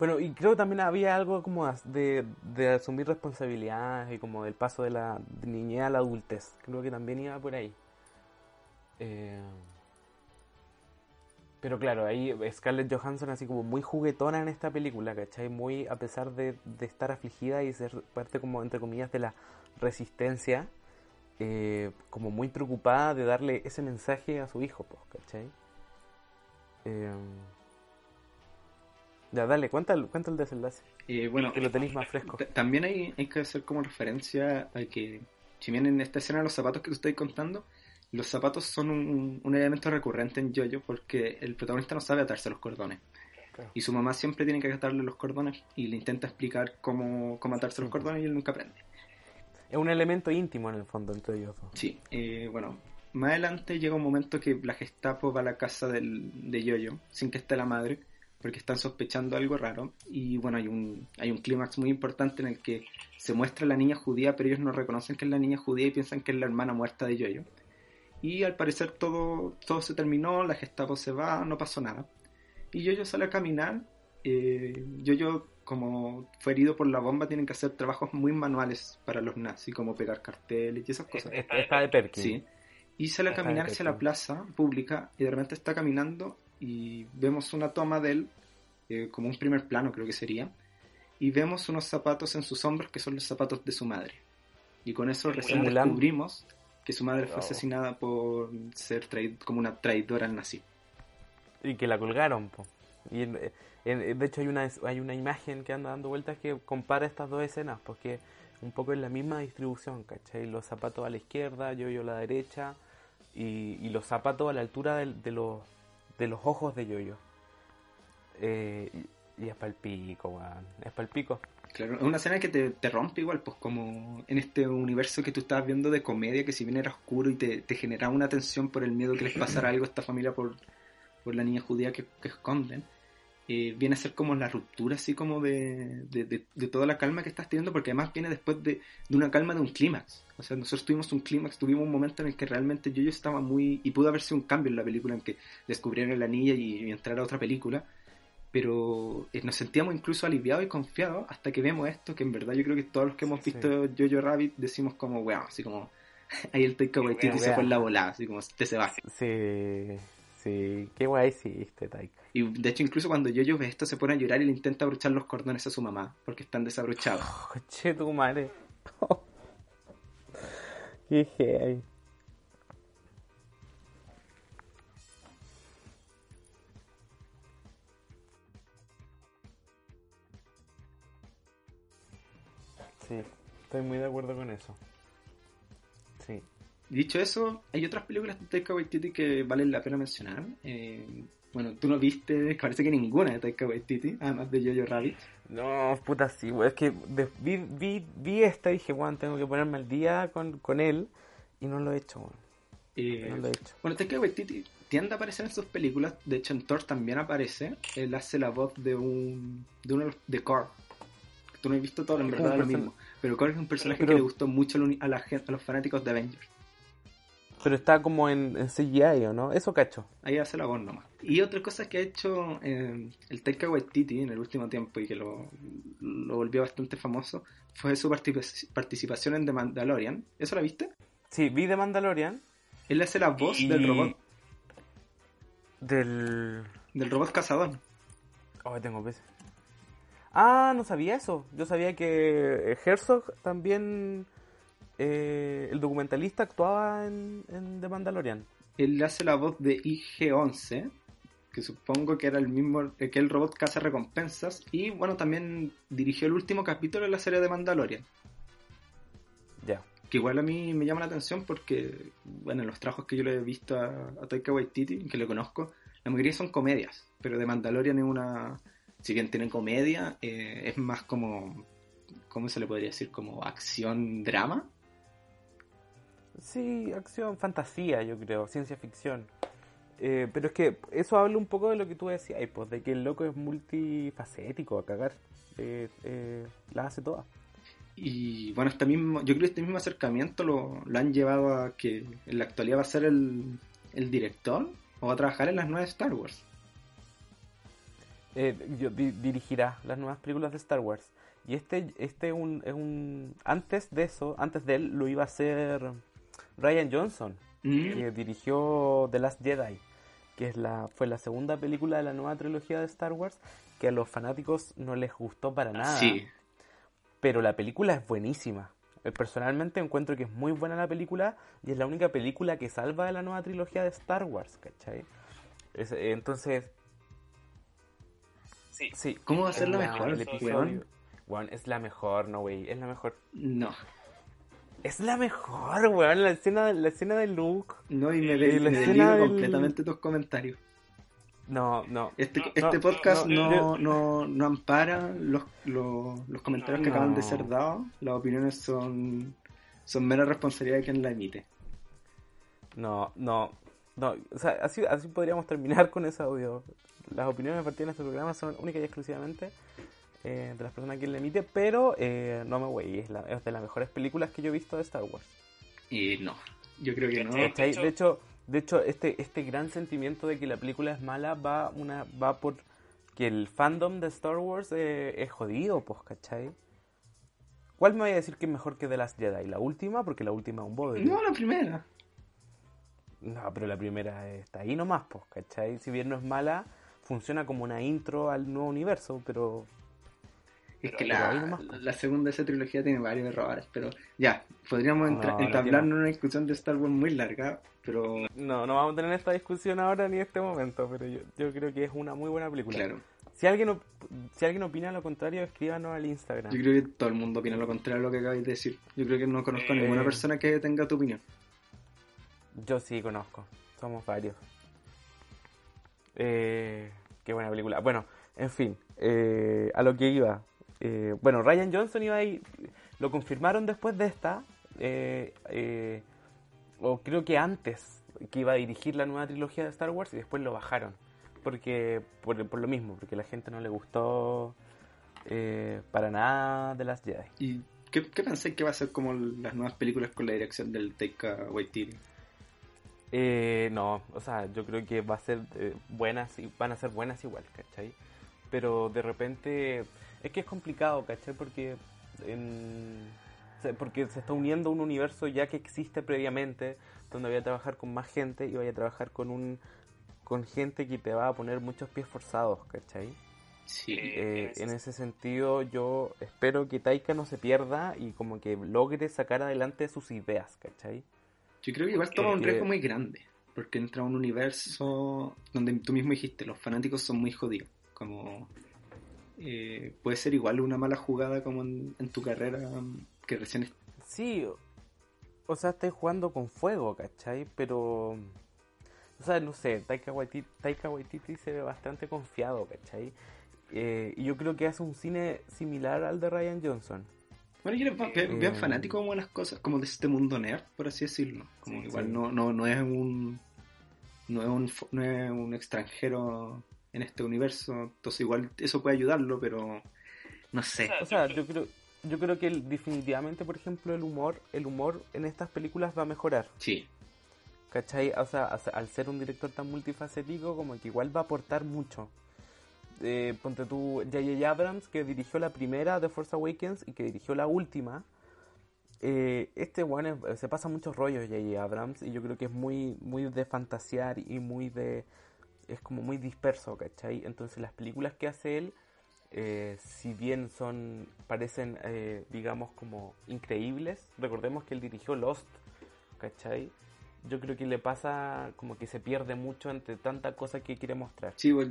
Speaker 2: Bueno, y creo que también había algo como de, de asumir responsabilidades y como del paso de la niñez a la adultez. Creo que también iba por ahí. Eh, pero claro, ahí Scarlett Johansson así como muy juguetona en esta película, ¿cachai? Muy, a pesar de, de estar afligida y ser parte como, entre comillas, de la resistencia, eh, como muy preocupada de darle ese mensaje a su hijo, pues, ¿cachai? Eh, ya, dale, cuenta el, cuenta el desenlace.
Speaker 1: Eh, bueno,
Speaker 2: que lo tenéis más fresco.
Speaker 1: También hay, hay que hacer como referencia a que, si bien en esta escena los zapatos que te estoy contando, los zapatos son un, un elemento recurrente en Jojo porque el protagonista no sabe atarse los cordones. Y su mamá siempre tiene que atarle los cordones y le intenta explicar cómo, cómo atarse los cordones y él nunca aprende.
Speaker 2: Es un elemento íntimo en el fondo entre ellos
Speaker 1: Sí, eh, bueno, más adelante llega un momento que la Gestapo va a la casa del, de Yoyo, sin que esté la madre, porque están sospechando algo raro. Y bueno, hay un, hay un clímax muy importante en el que se muestra la niña judía, pero ellos no reconocen que es la niña judía y piensan que es la hermana muerta de Yoyo. Y al parecer todo, todo se terminó, la Gestapo se va, no pasó nada. Y Yoyo sale a caminar. Eh, Yoyo como fue herido por la bomba, tienen que hacer trabajos muy manuales para los nazis, como pegar carteles y esas cosas.
Speaker 2: Está de Perkin.
Speaker 1: Sí. Y sale a caminar hacia la plaza pública y de repente está caminando y vemos una toma de él, eh, como un primer plano creo que sería, y vemos unos zapatos en sus hombros que son los zapatos de su madre. Y con eso recién descubrimos que su madre fue asesinada por ser como una traidora al nazi.
Speaker 2: Y que la colgaron, po. Y eh, de hecho hay una, hay una imagen que anda dando vueltas que compara estas dos escenas, porque un poco es la misma distribución, ¿cachai? Los zapatos a la izquierda, yo yo a la derecha, y, los zapatos a la altura de, los, de los ojos de Yoyo. Eh, y, es para el pico, Es para el pico.
Speaker 1: Claro, es una escena que te, te, rompe igual, pues como en este universo que tú estabas viendo de comedia, que si bien era oscuro y te, te generaba una tensión por el miedo que les pasara <clears throat> algo a esta familia por, por la niña judía que, que esconden eh, viene a ser como la ruptura así como de, de, toda la calma que estás teniendo, porque además viene después de, una calma de un clímax. O sea, nosotros tuvimos un clímax, tuvimos un momento en el que realmente yo, yo estaba muy... y pudo haberse un cambio en la película en que descubrieron la niña y, entrar a otra película, pero eh, nos sentíamos incluso aliviados y confiados hasta que vemos esto, que en verdad yo creo que todos los que hemos visto Jojo Rabbit decimos como, weón, así como... <laughs> Ahí el Taika Waititi se fue en la volada, así como, te se va.
Speaker 2: Sí, sí, qué guay hiciste, Taika.
Speaker 1: Y de hecho, incluso cuando yo ve esto, se pone a llorar y le intenta abrochar los cordones a su mamá, porque están desabrochados.
Speaker 2: che, tu madre. Qué Sí, estoy muy de acuerdo con eso. Sí.
Speaker 1: Dicho eso, hay otras películas de Taika Waititi que valen la pena mencionar. Eh, bueno, tú no viste, parece que ninguna de Taika Waititi, además de Jojo Rabbit.
Speaker 2: No, puta, sí, es que vi, vi, vi esta y dije, bueno, tengo que ponerme al día con, con él y no lo he hecho,
Speaker 1: Eh,
Speaker 2: No lo he hecho.
Speaker 1: bueno, Taika Waititi tiende a aparecer en sus películas. De hecho, en Thor también aparece. Él hace la voz de un. de uno de, los- Tú no has visto Thor, en verdad es lo mismo. Pero Korg es un personaje
Speaker 2: Pero-
Speaker 1: que le gustó mucho a la a, los fanáticos de Avengers.
Speaker 2: Pero está como en, en CGI, ¿o no? Eso cacho.
Speaker 1: Ahí hace la voz nomás. Y otra cosa que ha hecho eh, el Taika Waititi en el último tiempo y que lo, lo volvió bastante famoso fue su partici- participación en The Mandalorian. ¿Eso la viste?
Speaker 2: Sí, vi de Mandalorian.
Speaker 1: Él hace la voz
Speaker 2: y-
Speaker 1: del robot,
Speaker 2: Del...
Speaker 1: del robot cazador.
Speaker 2: Oh, tengo peces. Ah, no sabía eso. Yo sabía que Herzog también, eh, el documentalista, actuaba en, en The Mandalorian.
Speaker 1: Él hace la voz de IG-11, que supongo que era el mismo eh, que el robot caza recompensas. Y bueno, también dirigió el último capítulo de la serie de Mandalorian.
Speaker 2: Ya.
Speaker 1: Que igual a mí me llama la atención porque, bueno, en los trabajos que yo le he visto a, a Taika Waititi, que lo conozco, la mayoría son comedias. Pero de Mandalorian es una. Si bien tiene comedia, eh, es más como. ¿Cómo se le podría decir? Como acción-drama.
Speaker 2: Sí, acción, fantasía, yo creo, ciencia ficción. Eh, pero es que eso habla un poco de lo que tú decías, pues, de que el loco es multifacético a cagar. Eh, eh, la hace toda.
Speaker 1: Y bueno, este mismo, yo creo que este mismo acercamiento lo, lo han llevado a que en la actualidad va a ser el, el director o va a trabajar en las nuevas Star Wars.
Speaker 2: Eh, di- dirigirá las nuevas películas de Star Wars. Y este, este un, es un. Antes de eso, antes de él, lo iba a hacer Ryan Johnson,
Speaker 1: Mm,
Speaker 2: que dirigió The Last Jedi, que es la, fue la segunda película de la nueva trilogía de Star Wars, que a los fanáticos no les gustó para nada.
Speaker 1: Sí,
Speaker 2: Pero la película es buenísima. Eh, Personalmente encuentro que es muy buena la película y es la única película que salva de la nueva trilogía de Star Wars, ¿cachai? Eh, entonces,
Speaker 3: Sí.
Speaker 2: sí.
Speaker 1: ¿Cómo va a ser la mejor,
Speaker 2: el episodio. Weón, es la mejor, no, güey. Es la mejor.
Speaker 1: no.
Speaker 2: Es la mejor, weón. La escena, la escena de Luke.
Speaker 1: No, y me,
Speaker 2: la escena del-
Speaker 1: completamente tus comentarios.
Speaker 2: No, no.
Speaker 1: Este,
Speaker 3: No,
Speaker 1: este
Speaker 2: no,
Speaker 1: podcast
Speaker 2: no,
Speaker 1: no, no, no ampara los, los, los comentarios que
Speaker 2: No.
Speaker 1: acaban de ser dados. Las opiniones son, son mera responsabilidad de quien la emite.
Speaker 2: No, no. No, o sea, así, así podríamos terminar con ese audio. Las opiniones vertidas en este programa son únicas y exclusivamente eh, de las personas que le emite, pero eh, no me güey, es, la- es de las mejores películas que yo he visto de Star Wars.
Speaker 1: Y no, yo creo que no.
Speaker 2: De hecho, de hecho este, este gran sentimiento de que la película es mala va una va por que el fandom de Star Wars eh, es jodido, pues, ¿cachai? ¿Cuál me vaya a decir que es mejor que The Last Jedi? ¿La última? Porque la última es un bodrio.
Speaker 1: No, la primera.
Speaker 2: No, pero la primera está ahí nomás, pues, ¿cachai? Si bien no es mala, funciona como una intro al nuevo universo, pero
Speaker 1: Es que
Speaker 2: pero
Speaker 1: la,
Speaker 2: ahí nomás, pues.
Speaker 1: la segunda de esa trilogía tiene varios errores, pero ya, podríamos
Speaker 2: No,
Speaker 1: entablar una discusión de Star Wars muy larga, pero
Speaker 2: no, no vamos a tener esta discusión ahora ni en este momento, pero yo, yo creo que es una muy buena película.
Speaker 1: claro,
Speaker 2: Si alguien si alguien opina lo contrario, escríbanos al Instagram.
Speaker 1: yo creo que todo el mundo opina lo contrario a lo que acabáis de decir. Yo creo que no conozco a
Speaker 3: Eh.
Speaker 1: ninguna persona que tenga tu opinión.
Speaker 2: Yo sí conozco, somos varios. Eh, qué buena película. Bueno, en fin, eh, a lo que iba. Eh, bueno, Ryan Johnson iba ahí, lo confirmaron después de esta, eh, eh, o creo que antes, que iba a dirigir la nueva trilogía de Star Wars y después lo bajaron. Porque, por, por lo mismo, porque la gente no le gustó para nada de las Jedi.
Speaker 1: ¿Y qué, pensáis que va a ser como las nuevas películas con la dirección del Taika Waititi?
Speaker 2: Eh, no, o sea, yo creo que va a ser eh, buenas y van a ser buenas igual, ¿cachai? Pero de repente es que es complicado, ¿cachai? Porque en- porque se está uniendo un universo ya que existe previamente, donde voy a trabajar con más gente y voy a trabajar con un con gente que te va a poner muchos pies forzados, ¿cachai?
Speaker 1: Sí.
Speaker 2: Eh, en ese sentido yo espero que Taika no se pierda y como que logre sacar adelante sus ideas, ¿cachai?
Speaker 1: Yo creo que igual toma un riesgo muy grande, porque entra a un universo donde tú mismo dijiste, los fanáticos son muy jodidos. Como eh, puede ser igual una mala jugada como en, en tu carrera um, que recién
Speaker 2: Sí, o- o sea, estáis jugando con fuego, ¿cachai? Pero, o sea, no sé, Taika Waititi, Taika Waititi se ve bastante confiado, ¿cachai? Eh, y yo creo que hace un cine similar al de Ryan Johnson.
Speaker 1: Bueno, yo era bien, bien
Speaker 2: Eh,
Speaker 1: fanático como de las cosas, como de este mundo nerd, por así decirlo. Como
Speaker 3: Sí,
Speaker 1: igual
Speaker 2: sí.
Speaker 1: No, no, no es un no es un no es un extranjero en este universo, entonces igual eso puede ayudarlo, pero no sé.
Speaker 2: O sea, yo creo, yo creo que el- definitivamente, por ejemplo, el humor, el humor en estas películas va a mejorar.
Speaker 1: Sí,
Speaker 2: ¿Cachai? O sea, al ser un director tan multifacético, como que igual va a aportar mucho. Eh, ponte tú, J.J. Abrams, que dirigió la primera de Force Awakens y que dirigió la última. Eh, este bueno se pasa muchos rollos J.J. Abrams y yo creo que es muy, muy de fantasear y muy de... es como muy disperso, ¿cachai? Entonces las películas que hace él, eh, si bien son, parecen, eh, digamos, como increíbles, recordemos que él dirigió Lost, ¿cachai? Yo creo que le pasa como que se pierde mucho entre tanta cosa que quiere mostrar.
Speaker 1: sí, pues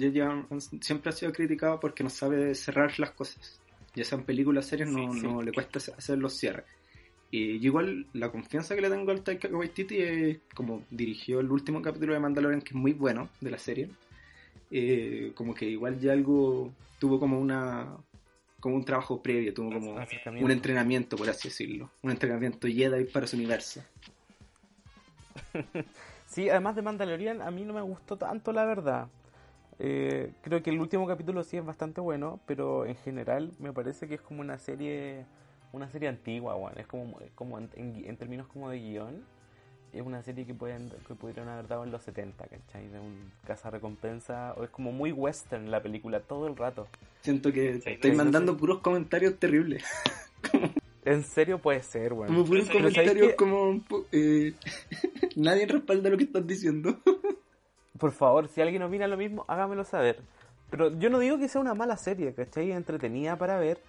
Speaker 1: siempre ha sido criticado porque no sabe cerrar las cosas. Ya sean películas, series, no,
Speaker 2: Sí, sí.
Speaker 1: no le cuesta hacer los cierres. Y igual la confianza que le tengo al Taika Waititi es como dirigió el último capítulo de Mandalorian, que es muy bueno de la serie. eh, como que igual ya algo tuvo como una como un trabajo previo, tuvo como un entrenamiento, por así decirlo. Un entrenamiento Jedi para su universo. <laughs>
Speaker 2: Sí, además de Mandalorian, a mí no me gustó tanto, la verdad. Eh, creo que el último capítulo sí es bastante bueno, pero en general me parece que es como una serie una serie antigua, weón. Es como, como en, en- en términos como de guion, es una serie que, pueden, que pudieron haber dado en los 70, ¿cachai? De un recompensa o es como muy western la película todo el rato.
Speaker 1: Siento que
Speaker 3: Sí,
Speaker 1: estoy mandando puros comentarios terribles. <laughs>
Speaker 2: En serio puede ser, weón.
Speaker 1: Como puros
Speaker 3: Pero ¿sabes
Speaker 1: comentarios
Speaker 2: qué?
Speaker 1: como... eh, <laughs> nadie respalda lo que estás diciendo. <laughs>
Speaker 2: Por favor, si alguien opina lo mismo, hágamelo saber. Pero yo no digo que sea una mala serie, ¿cachai? Entretenida para ver.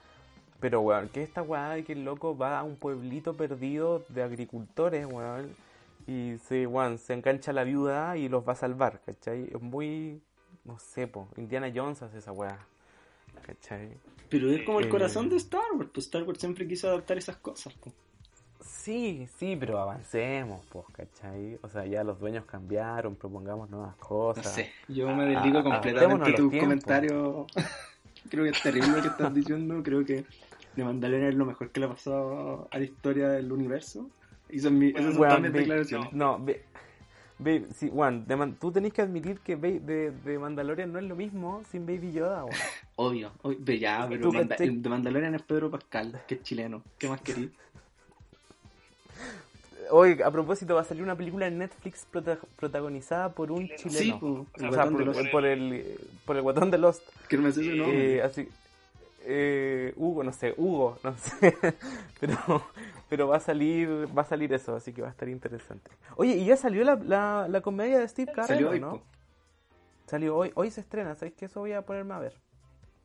Speaker 2: Pero, weón, que esta weá de que el loco va a un pueblito perdido de agricultores, weón. Y se, weón, se engancha a la viuda y los va a salvar, ¿cachai? Es muy, no sé, po. Indiana Jones hace esa weá, ¿cachai?
Speaker 1: Pero es como el
Speaker 2: Eh.
Speaker 1: corazón de Star Wars. Pues Star Wars siempre quiso adaptar esas cosas. pues.
Speaker 2: Sí, sí, pero avancemos, pues, ¿cachai? O sea, ya los dueños cambiaron, propongamos nuevas
Speaker 1: No
Speaker 2: cosas.
Speaker 1: sé, yo me desdigo
Speaker 2: ah,
Speaker 1: completamente
Speaker 2: adaptémonos a
Speaker 1: de tus
Speaker 2: tiempos.
Speaker 1: comentarios. <laughs> Creo que es terrible lo que estás diciendo. Creo que The Mandalorian es lo mejor que le ha pasado a la historia del universo. Y son mi- esas son mis declaraciones.
Speaker 2: No, ve, ve- sí, Juan, de tú tenés que admitir que Ba- de, de Mandalorian no es lo mismo sin Baby Yoda, weón. <laughs>
Speaker 1: Obvio, obvio, ve ya, pero
Speaker 2: Tú,
Speaker 1: Manda- el de Mandalorian es Pedro Pascal, que es chileno. ¿Qué más querís?
Speaker 2: Oye, a propósito, va a salir una película en Netflix prota- protagonizada por un
Speaker 3: Chileno.
Speaker 1: Sí,
Speaker 2: chileno.
Speaker 1: po, el
Speaker 2: o sea, por, por el, por el guatón de Lost.
Speaker 1: Que no me sé su nombre.
Speaker 2: Eh, así, eh, Hugo, no sé, Hugo, no sé, <laughs> pero, pero va a salir, va a salir eso, así que va a estar interesante. Oye, y ya salió la, la, la comedia de Steve Carell,
Speaker 1: Salió
Speaker 2: ¿o
Speaker 1: hoy,
Speaker 2: ¿no?
Speaker 1: po.
Speaker 2: Salió hoy, hoy se estrena, ¿sabéis que eso voy a ponerme a ver?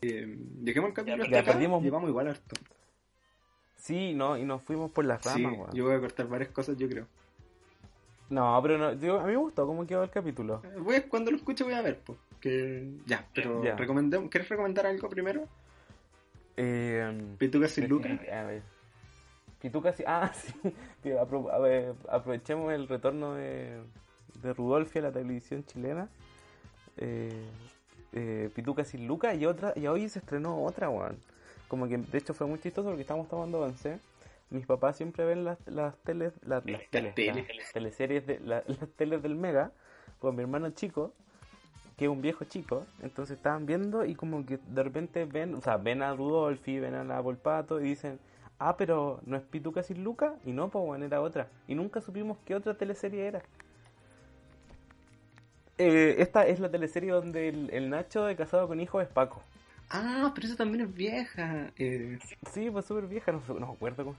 Speaker 1: Eh, Dejemos el capítulo
Speaker 3: Ya,
Speaker 1: hasta
Speaker 2: ya
Speaker 1: acá.
Speaker 2: perdimos-
Speaker 1: Llevamos igual harto.
Speaker 2: Sí, no, y nos fuimos por las
Speaker 1: Sí,
Speaker 2: ramas, weón.
Speaker 1: yo voy a cortar varias cosas, yo creo.
Speaker 2: No, pero no, yo- a mí me gustó cómo quedó el capítulo.
Speaker 1: Eh, cuando lo escuche voy a ver, pues. Que... Ya, pero
Speaker 2: Ya.
Speaker 1: recomendemos... ¿quieres recomendar algo primero?
Speaker 2: Eh,
Speaker 1: Pituca sin Luca.
Speaker 2: A ver. Pituca sí. Ah, <laughs> sí. Tío, apro- a ver, aprovechemos el retorno de, de Rudolfi a la televisión chilena. Eh, eh, Pituca sin Luca y otra y hoy se estrenó otra, weón. Como que de hecho fue muy chistoso porque estábamos tomando once. Mis papás siempre ven las, las teles, las, las teles,
Speaker 1: teles.
Speaker 2: las teleseries de la- <laughs> las teles del Mega con mi hermano chico, que es un viejo chico, entonces estaban viendo y como que de repente ven, o sea, ven a Rudolfi, ven a la Volpato y dicen, ah, pero no es Pituca sin Luca, y no, pues bueno, era otra. Y nunca supimos qué otra teleserie era. Eh, esta es la teleserie donde el, el Nacho de Casado con Hijo es Paco.
Speaker 1: Ah, pero esa también es vieja. Eh,
Speaker 2: Sí, pues súper vieja, no, no me acuerdo cómo.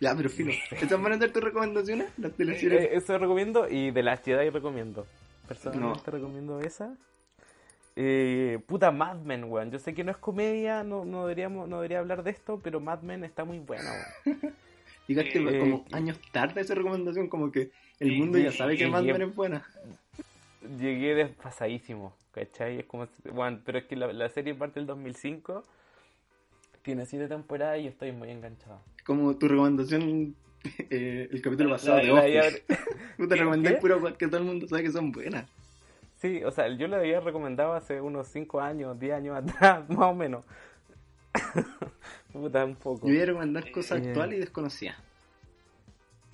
Speaker 1: ya, pero filo. ¿Estas van a tus recomendaciones? Las teleseries.
Speaker 2: Eh, eso recomiendo y de las Jedi recomiendo. Personalmente recomiendo esa. Eh, puta Mad Men, weón. Yo sé que no es comedia, no, no, deberíamos, no debería hablar de esto, pero Mad Men está muy buena, weón. <laughs>
Speaker 1: Llegaste
Speaker 2: eh,
Speaker 1: como años tarde esa recomendación, como que el mundo ya sabe que Mad Men es buena.
Speaker 2: Llegué desfasadísimo, ¿cachai? Es como, weón, pero es que la, la serie parte del 2005, tiene siete temporadas y yo estoy muy enganchado.
Speaker 1: Como tu recomendación, <laughs> eh, el capítulo pasado de Office. Tú te <laughs> recomendé puro que todo el mundo sabe que son buenas.
Speaker 2: sí, o sea, yo la había recomendado hace unos 5 años, 10 años <laughs> atrás, más o menos. Puta, un poco.
Speaker 1: Yo voy a recomendar cosas
Speaker 2: Eh.
Speaker 1: actuales y desconocidas.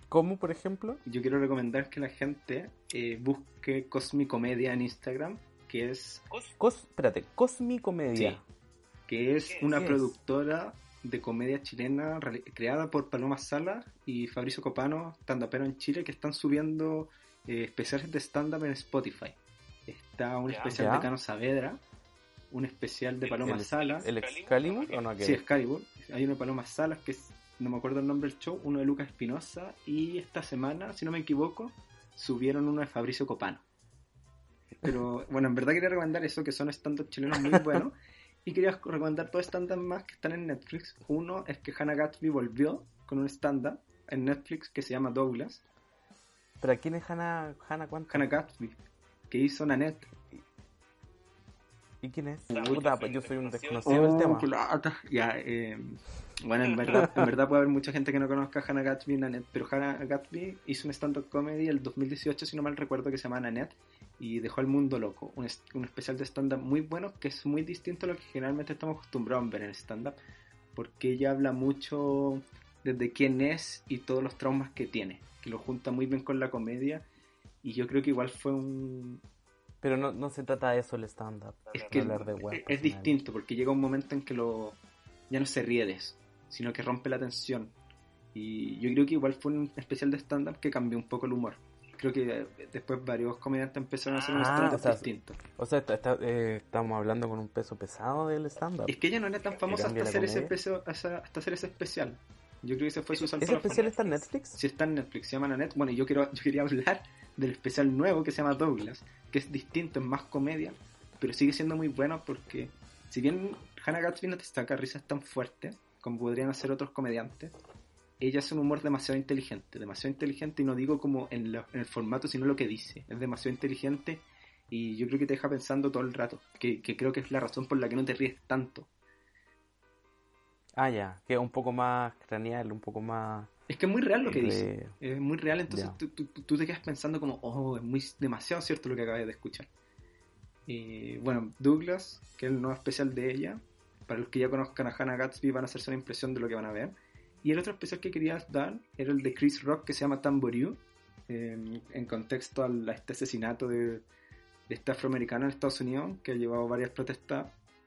Speaker 2: ¿Cómo, por ejemplo?
Speaker 1: Yo quiero recomendar que la gente eh, busque Cosmicomedia en Instagram, que es,
Speaker 2: Cos, espérate, Cosmicomedia.
Speaker 1: Sí. que es una
Speaker 2: ¿Qué es?
Speaker 1: De comedia chilena creada por Paloma Sala y Fabricio Copano, stand-upero en Chile, que están subiendo eh, especiales de stand-up en Spotify. Está un
Speaker 3: Ya.
Speaker 1: especial
Speaker 2: Ya.
Speaker 1: de Cano Saavedra, un especial de Paloma
Speaker 2: el,
Speaker 1: Sala.
Speaker 2: ¿El Excalibur o no?
Speaker 1: Sí, Excalibur. Hay uno de Paloma Salas que es, no me acuerdo el nombre del show, uno de Lucas Espinosa y esta semana, si no me equivoco, subieron uno de Fabricio Copano. Pero bueno, en verdad quería recomendar eso, que son stand-up chilenos muy <laughs> buenos. Y quería recomendar dos stand-up más que están en Netflix. Uno es que Hannah Gatsby volvió con un stand-up en Netflix que se llama Douglas.
Speaker 2: ¿Pero quién es Hannah, Hannah cuánto?
Speaker 1: Hannah Gatsby, que hizo Nanette.
Speaker 2: ¿Y quién es?
Speaker 3: Puta, soy
Speaker 2: yo soy un
Speaker 3: desconocido.
Speaker 2: del
Speaker 1: Oh,
Speaker 2: tema.
Speaker 1: Ya, eh, bueno, en verdad, en verdad puede haber mucha gente que no conozca a Hannah Gatsby y Nanette, pero Hannah Gatsby hizo un stand-up comedy el 2018, si no mal recuerdo, que se llama Nanette, y dejó al mundo loco. Un, un especial de stand-up muy bueno, que es muy distinto a lo que generalmente estamos acostumbrados a ver en el stand-up, porque ella habla mucho desde quién es y todos los traumas que tiene, que lo junta muy bien con la comedia, y yo creo que igual fue un,
Speaker 2: Pero no, no se trata de eso el stand-up.
Speaker 1: es que
Speaker 2: hablar de weas
Speaker 1: es, distinto porque llega un momento en que lo ya no se ríe de eso, sino que rompe la tensión. Y yo creo que igual fue un especial de stand-up que cambió un poco el humor. Creo que eh, después varios comediantes empezaron a hacer un
Speaker 2: Ah,
Speaker 1: stand-up
Speaker 2: o sea,
Speaker 1: distinto.
Speaker 2: O sea, está- está- eh, estamos hablando con un peso pesado del stand-up.
Speaker 1: Es que ella no era tan famosa hasta hacer, ese peso- hasta hasta hacer ese especial. Yo creo que ese fue su salto
Speaker 2: ¿Ese especial está en Netflix?
Speaker 1: Si está en Netflix, se llama Nanette. Bueno, yo, quiero, yo quería hablar del especial nuevo que se llama Douglas, que es distinto, es más comedia, pero sigue siendo muy bueno porque, si bien Hannah Gatsby no te saca risas tan fuertes como podrían hacer otros comediantes, ella hace un humor demasiado inteligente, demasiado inteligente, y no digo como en, el formato, sino lo que dice. Es demasiado inteligente y yo creo que te deja pensando todo el rato, que, que creo que es la razón por la que no te ríes tanto.
Speaker 2: Ah, ya, que es un poco más craneal, un poco más...
Speaker 1: Es que es muy real lo que
Speaker 2: de-
Speaker 1: dice. Es muy real, entonces tú, tú- tú te quedas pensando como, oh, es muy demasiado cierto lo que acabas de escuchar. Y bueno, Douglas, que es el nuevo especial de ella, para los que ya conozcan a Hannah Gatsby van a hacerse una impresión de lo que van a ver. Y el otro especial que quería dar era el de Chris Rock que se llama Tamború, en, en contexto a este asesinato de, de este afroamericano en Estados Unidos que ha llevado varias protestas,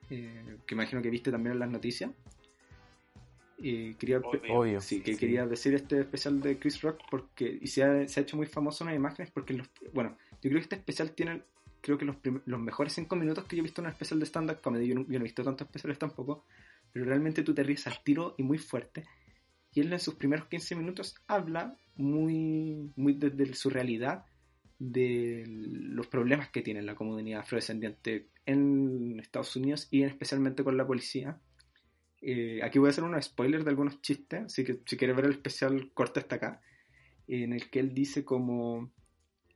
Speaker 1: eh, que imagino que viste también en las noticias. Y quería.
Speaker 3: Obvio.
Speaker 1: Sí, que
Speaker 2: sí.
Speaker 1: quería decir este especial de Chris Rock porque y se ha, se ha hecho muy famoso en las imágenes porque los, bueno, yo creo que este especial tiene creo que los, los mejores cinco minutos que yo he visto en un especial de stand-up comedy, yo no, yo no he visto tantos especiales tampoco, pero realmente tú te ríes al tiro y muy fuerte. Y él en sus primeros 15 minutos habla muy, muy desde su realidad de los problemas que tiene la comunidad afrodescendiente en Estados Unidos y especialmente con la policía. Eh, aquí voy a hacer unos spoilers de algunos chistes, así que si quieres ver el especial, corta hasta acá. En el que él dice como.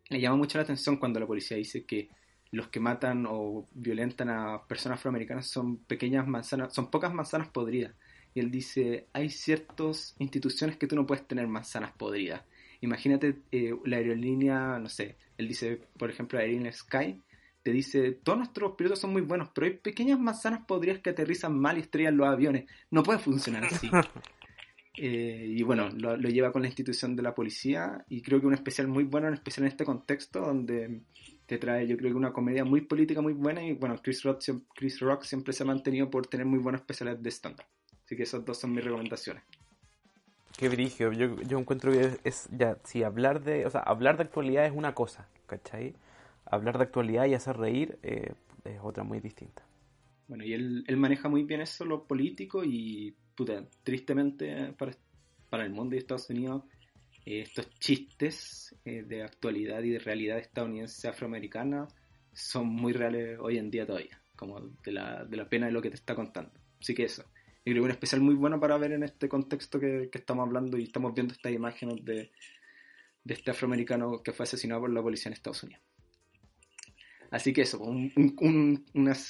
Speaker 1: Le llama mucho la atención cuando la policía dice que los que matan o violentan a personas afroamericanas son pequeñas manzanas, son pocas manzanas podridas. Y él dice: hay ciertas instituciones que tú no puedes tener manzanas podridas. Imagínate eh, la aerolínea, no sé, él dice, por ejemplo, la aerolínea Sky, te dice, todos nuestros pilotos son muy buenos, pero hay pequeñas manzanas podridas que aterrizan mal y estrellan los aviones. No puede funcionar así. <laughs> Eh, y bueno, lo, lo lleva con la institución de la policía y creo que un especial muy bueno, en especial en este contexto, donde te trae yo creo que una comedia muy política muy buena y bueno, Chris Rock, Chris Rock siempre se ha mantenido por tener muy buenos especiales de stand-up. Así que esas dos son mis recomendaciones.
Speaker 2: Qué brillo, yo, yo encuentro que es, es ya, si hablar de, o sea, hablar de actualidad es una cosa, ¿cachai? Hablar de actualidad y hacer reír eh, es otra muy distinta.
Speaker 1: Bueno, y él, él maneja muy bien eso, lo político, y puta, tristemente para, para el mundo de Estados Unidos, eh, estos chistes eh, de actualidad y de realidad estadounidense afroamericana son muy reales hoy en día todavía, como de la, de la pena de lo que te está contando. Así que eso, yo creo que un especial muy bueno para ver en este contexto que, que estamos hablando y estamos viendo estas imágenes de, de este afroamericano que fue asesinado por la policía en Estados Unidos. Así que eso, un, un,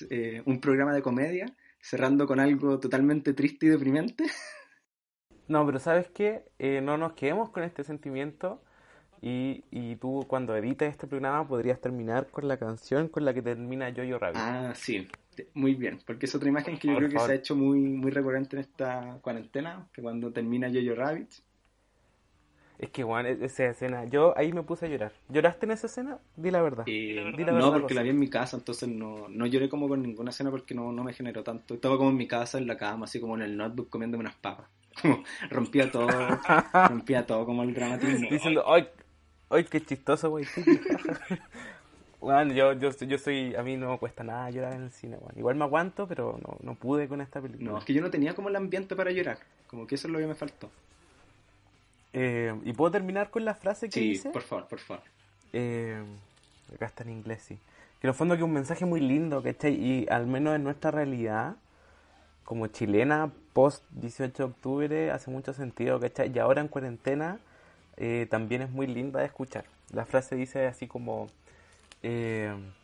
Speaker 1: eh, un programa de comedia cerrando con algo totalmente triste y deprimente. <laughs>
Speaker 2: No, pero ¿sabes qué? Eh, no nos quedemos con este sentimiento y, y tú cuando edites este programa podrías terminar con la canción con la que termina Jojo Rabbit.
Speaker 1: Ah, sí. Muy bien, porque es otra imagen que yo
Speaker 2: Por
Speaker 1: creo que se ha hecho muy, muy recurrente en esta cuarentena, que cuando termina Jojo Rabbit,
Speaker 2: Es que, Juan, esa escena, yo ahí me puse a llorar. ¿Lloraste en esa escena? Di la verdad.
Speaker 1: eh,
Speaker 2: Di la
Speaker 1: no, porque la vi en mi casa, entonces no, no lloré como con ninguna escena porque no, no me generó tanto. Estaba como en mi casa, en la cama, así como en el notebook comiéndome unas papas. <laughs> Como rompía todo, <laughs> rompía todo como el dramatismo. <laughs>
Speaker 2: Diciendo, ¡ay! ¡Ay, qué chistoso, güey! Juan, yo, yo, yo soy, a mí no me cuesta nada llorar en el cine, Juan. Igual me aguanto, pero no, no pude con esta película.
Speaker 1: No, es que yo no tenía como el ambiente para llorar, como que eso es lo que me faltó.
Speaker 2: Eh, ¿Y puedo terminar con la frase que
Speaker 1: Sí,
Speaker 2: dice?
Speaker 1: por favor, por favor.
Speaker 2: Eh, acá está en inglés, sí. Que en el fondo que es un mensaje muy lindo, ¿cachai? Y al menos en nuestra realidad, como chilena, post 18 de octubre, hace mucho sentido, ¿cachai? Y ahora en cuarentena eh, también es muy linda de escuchar. La frase dice así como,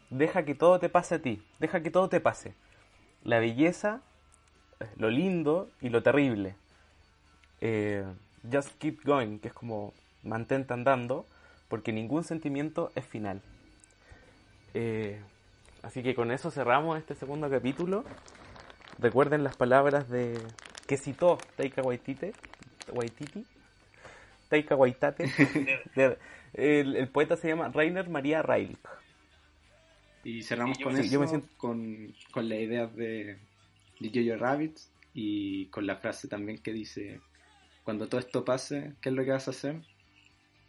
Speaker 2: deja que todo te pase a ti, deja que todo te pase. La belleza, lo lindo y lo terrible. Eh, just keep going, que es como mantente andando, porque ningún sentimiento es final. Eh, así que con eso cerramos este segundo capítulo. Recuerden las palabras de que citó Taika Waititi, Waititi Taika Waititi. <laughs> De- el, el poeta se llama Rainer Maria Rilke.
Speaker 1: Y cerramos con
Speaker 2: me-
Speaker 1: eso,
Speaker 2: yo me siento-
Speaker 1: con, con la idea de, de Jojo Rabbit y con la frase también que dice, cuando todo esto pase, ¿qué es lo que vas a hacer?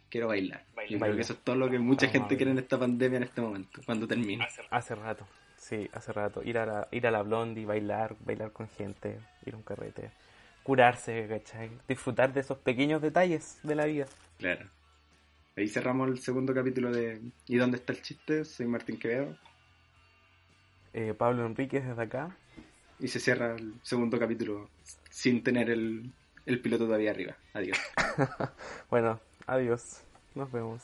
Speaker 1: Quiero bailar.
Speaker 3: Bailar.
Speaker 1: Yo creo que eso es todo lo que mucha
Speaker 2: Vamos a
Speaker 1: gente quiere en esta pandemia en este momento, cuando termine.
Speaker 3: Hace
Speaker 2: Hace rato, sí, hace rato. Ir a la, ir a la Blondie, bailar, bailar con gente, ir a un carrete, curarse, ¿cachai? Disfrutar de esos pequeños detalles de la vida.
Speaker 1: Claro. Ahí cerramos el segundo capítulo de ¿Y dónde está el chiste? Soy Martín Quevedo.
Speaker 2: Eh, Pablo Enríquez desde acá.
Speaker 1: Y se cierra el segundo capítulo sin tener el, el piloto todavía arriba. Adiós. <laughs>
Speaker 2: Bueno, adiós. Nos vemos.